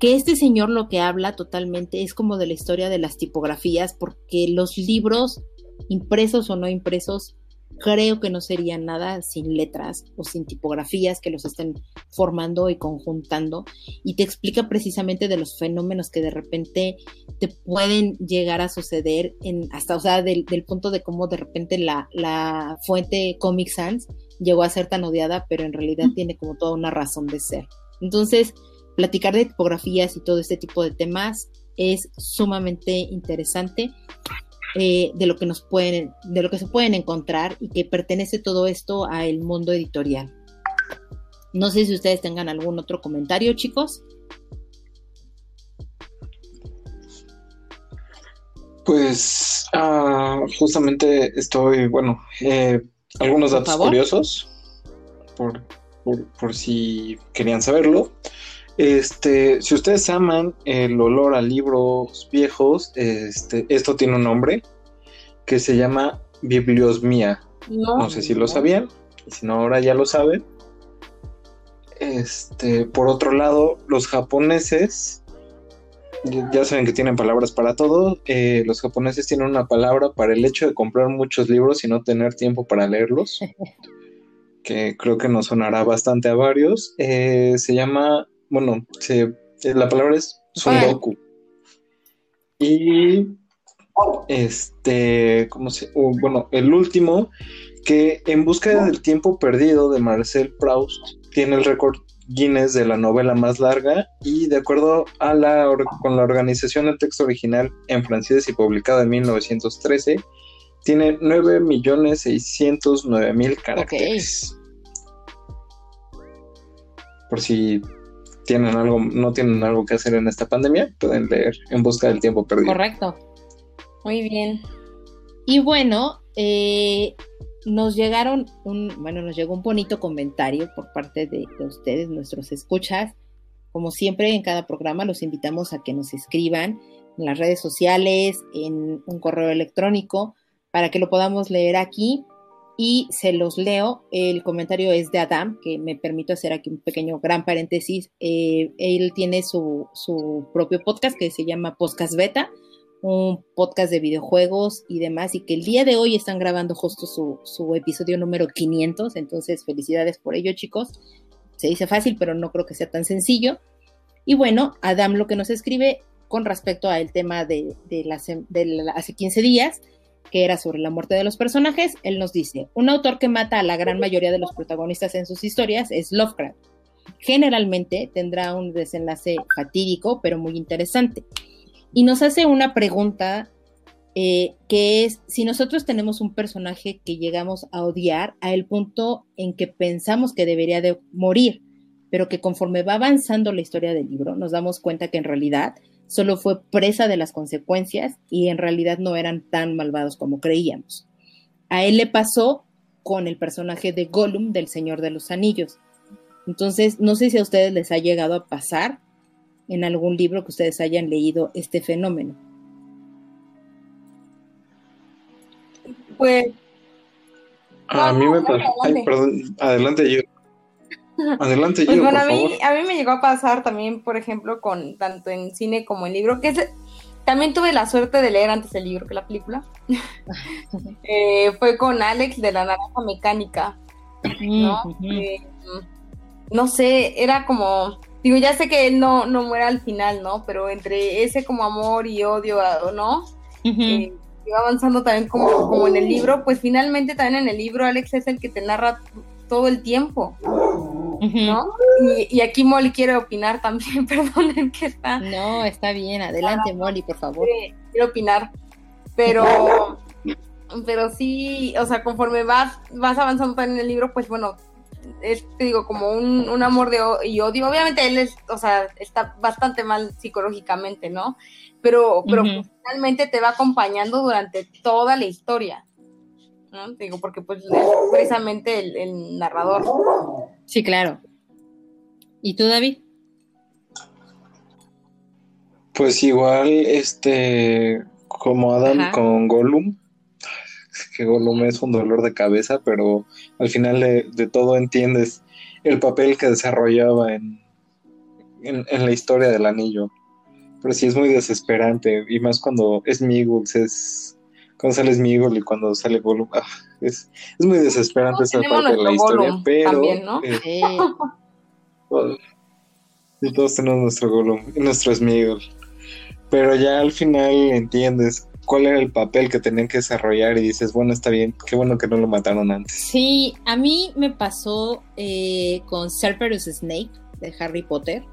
que este señor lo que habla totalmente es como de la historia de las tipografías, porque los libros, impresos o no impresos, creo que no sería nada sin letras o sin tipografías que los estén formando y conjuntando. Y te explica precisamente de los fenómenos que de repente te pueden llegar a suceder en hasta o sea del, punto de cómo de repente la, la fuente Comic Sans llegó a ser tan odiada pero en realidad tiene como toda una razón de ser. Entonces platicar de tipografías y todo este tipo de temas es sumamente interesante eh, de lo que nos pueden, de lo que se pueden encontrar y que pertenece todo esto al mundo editorial. No sé si ustedes tengan algún otro comentario, chicos. Pues ah, justamente estoy, bueno, eh, algunos datos curiosos por, por, si querían saberlo. Este, si ustedes aman el olor a libros viejos, este, esto tiene un nombre que se llama bibliosmía. No, no sé si lo sabían, y si no ahora ya lo saben. Este, por otro lado, los japoneses ya saben que tienen palabras para todo. Eh, los japoneses tienen una palabra para el hecho de comprar muchos libros y no tener tiempo para leerlos, (laughs) que creo que nos sonará bastante a varios. Eh, se llama, bueno, se, la palabra es sundoku. Y este, ¿cómo se? Bueno, el último, que en busca del tiempo perdido de Marcel Proust, tiene el récord Guinness de la novela más larga y de acuerdo a la con la organización del texto original en francés y publicado en 1913 tiene 9.609.000 caracteres. Por si tienen algo, no tienen algo que hacer en esta pandemia, pueden leer En busca del tiempo perdido. Correcto. Muy bien. Y bueno, eh, nos llegaron un, bueno, nos llegó un bonito comentario por parte de, ustedes, nuestros escuchas. Como siempre en cada programa los invitamos a que nos escriban en las redes sociales, en un correo electrónico, para que lo podamos leer aquí. Y se los leo. El comentario es de Adam, que me permito hacer aquí un pequeño gran paréntesis. Eh, él tiene su, su propio podcast que se llama Podcast Beta un podcast de videojuegos y demás, y que el día de hoy están grabando justo su, episodio número 500, entonces felicidades por ello chicos. Se dice fácil, pero no creo que sea tan sencillo. Y bueno, Adam lo que nos escribe con respecto al tema de, de, hace 15 días, que era sobre la muerte de los personajes, él nos dice, un autor que mata a la gran mayoría de los protagonistas en sus historias es Lovecraft. Generalmente tendrá un desenlace fatídico, pero muy interesante y nos hace una pregunta eh, que es si nosotros tenemos un personaje que llegamos a odiar a el punto en que pensamos que debería de morir, pero que conforme va avanzando la historia del libro nos damos cuenta que en realidad solo fue presa de las consecuencias y en realidad no eran tan malvados como creíamos. A él le pasó con el personaje de Gollum del Señor de los Anillos. Entonces, no sé si a ustedes les ha llegado a pasar en algún libro que ustedes hayan leído este fenómeno. Pues. A mí me pasó. Perdón, adelante yo. Adelante pues yo. Bueno, a, mí, a mí me llegó a pasar también, por ejemplo, con tanto en cine como en libro, que es, también tuve la suerte de leer antes el libro que la película. (laughs) Eh, fue con Alex de la Naranja Mecánica. ¿no? Eh, no sé, era como Digo, ya sé que él no, no muere al final, ¿no? Pero entre ese como amor y odio, ¿no? Uh va avanzando también como, como en el libro, pues finalmente también en el libro Alex es el que te narra todo el tiempo, ¿no? Y, aquí Molly quiere opinar también, (laughs) perdonen que está. No, está bien, adelante Molly, por favor. Quiero, opinar, pero, pero sí, o sea, conforme vas, vas avanzando en el libro, pues bueno, es, te digo, como un, amor de y odio. Obviamente él es, o sea, está bastante mal psicológicamente, ¿no? Pero, pero finalmente te va acompañando durante toda la historia. ¿No? Te digo, porque pues es precisamente el, narrador. Sí, claro. ¿Y tú, David? Pues igual, este, como Adam con Gollum, que Gollum es un dolor de cabeza, pero al final de, todo entiendes el papel que desarrollaba en, en, la historia del anillo. Pero sí es muy desesperante, y más cuando es Miguel, es cuando sale Smigol y cuando sale Gollum, ah, es, es, muy desesperante esa parte de la historia, pero también, ¿no? Eh, y todos tenemos nuestro Gollum y nuestro Smigol. Pero ya al final entiendes cuál era el papel que tenían que desarrollar y dices, bueno, está bien, qué bueno que no lo mataron antes. Sí, a mí me pasó eh, con Cerberus Snape de Harry Potter,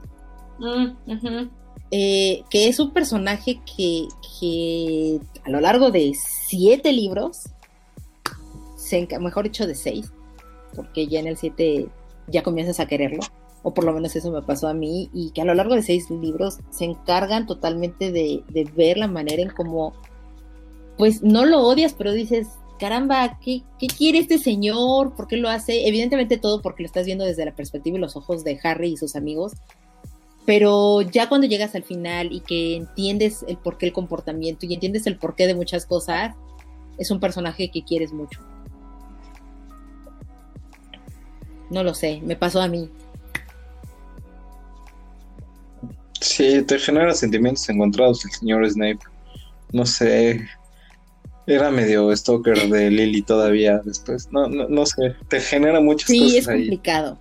mm, eh, que es un personaje que, a lo largo de siete libros, mejor dicho de seis, porque ya en el siete ya comienzas a quererlo o por lo menos eso me pasó a mí, y que a lo largo de seis libros se encargan totalmente de, de ver la manera en cómo pues no lo odias, pero dices, caramba, ¿qué, ¿qué, quiere este señor? ¿Por qué lo hace? Evidentemente todo porque lo estás viendo desde la perspectiva y los ojos de Harry y sus amigos, pero ya cuando llegas al final y que entiendes el porqué el comportamiento y entiendes el porqué de muchas cosas, es un personaje que quieres mucho. No lo sé, me pasó a mí. Sí, te genera sentimientos encontrados el señor Snape. No sé, era medio stalker de Lily todavía después. No, no, no sé, te genera muchas cosas. Sí, es complicado.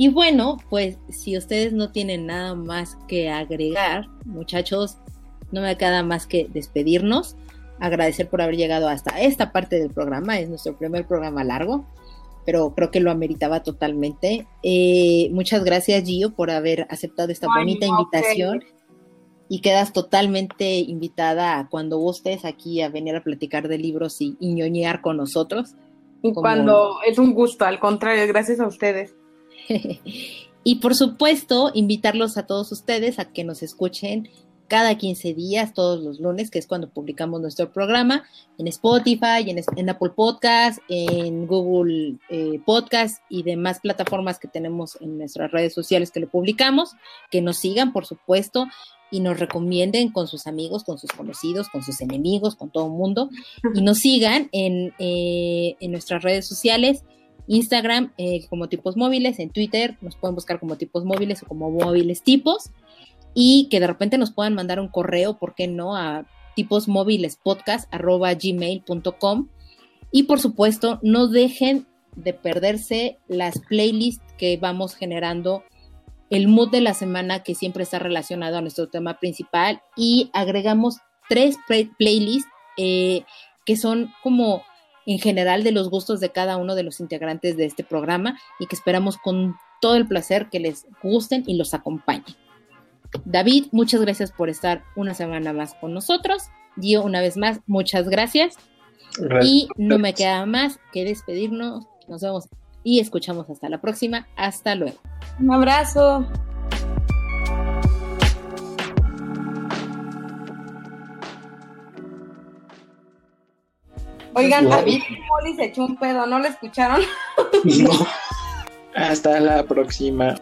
Y bueno, pues si ustedes no tienen nada más que agregar, muchachos, no me queda más que despedirnos, agradecer por haber llegado hasta esta parte del programa, es nuestro primer programa largo, pero creo que lo ameritaba totalmente. Eh, muchas gracias Gio por haber aceptado esta bonita invitación y quedas totalmente invitada cuando gustes aquí a venir a platicar de libros y, ñoñear con nosotros. Cuando es un gusto, al contrario, gracias a ustedes. (laughs) y por supuesto, invitarlos a todos ustedes a que nos escuchen cada 15 días, todos los lunes, que es cuando publicamos nuestro programa, en Spotify, en, Apple Podcast, en Google eh, Podcast y demás plataformas que tenemos en nuestras redes sociales que lo publicamos, que nos sigan, por supuesto, y nos recomienden con sus amigos, con sus conocidos, con sus enemigos, con todo el mundo, y nos sigan en, eh, en nuestras redes sociales Instagram eh, como tipos móviles, en Twitter nos pueden buscar como tipos móviles o como móviles tipos y que de repente nos puedan mandar un correo, ¿por qué no? A tipos móviles podcast gmail.com y por supuesto no dejen de perderse las playlists que vamos generando el mood de la semana que siempre está relacionado a nuestro tema principal y agregamos tres playlists eh, que son como en general de los gustos de cada uno de los integrantes de este programa y que esperamos con todo el placer que les gusten y los acompañen. David, muchas gracias por estar una semana más con nosotros. Dio, una vez más, muchas gracias. Y no me queda más que despedirnos. Nos vemos y escuchamos hasta la próxima. Hasta luego. Un abrazo. Oigan, David Molly se echó un pedo, ¿no lo escucharon? (laughs) Hasta la próxima.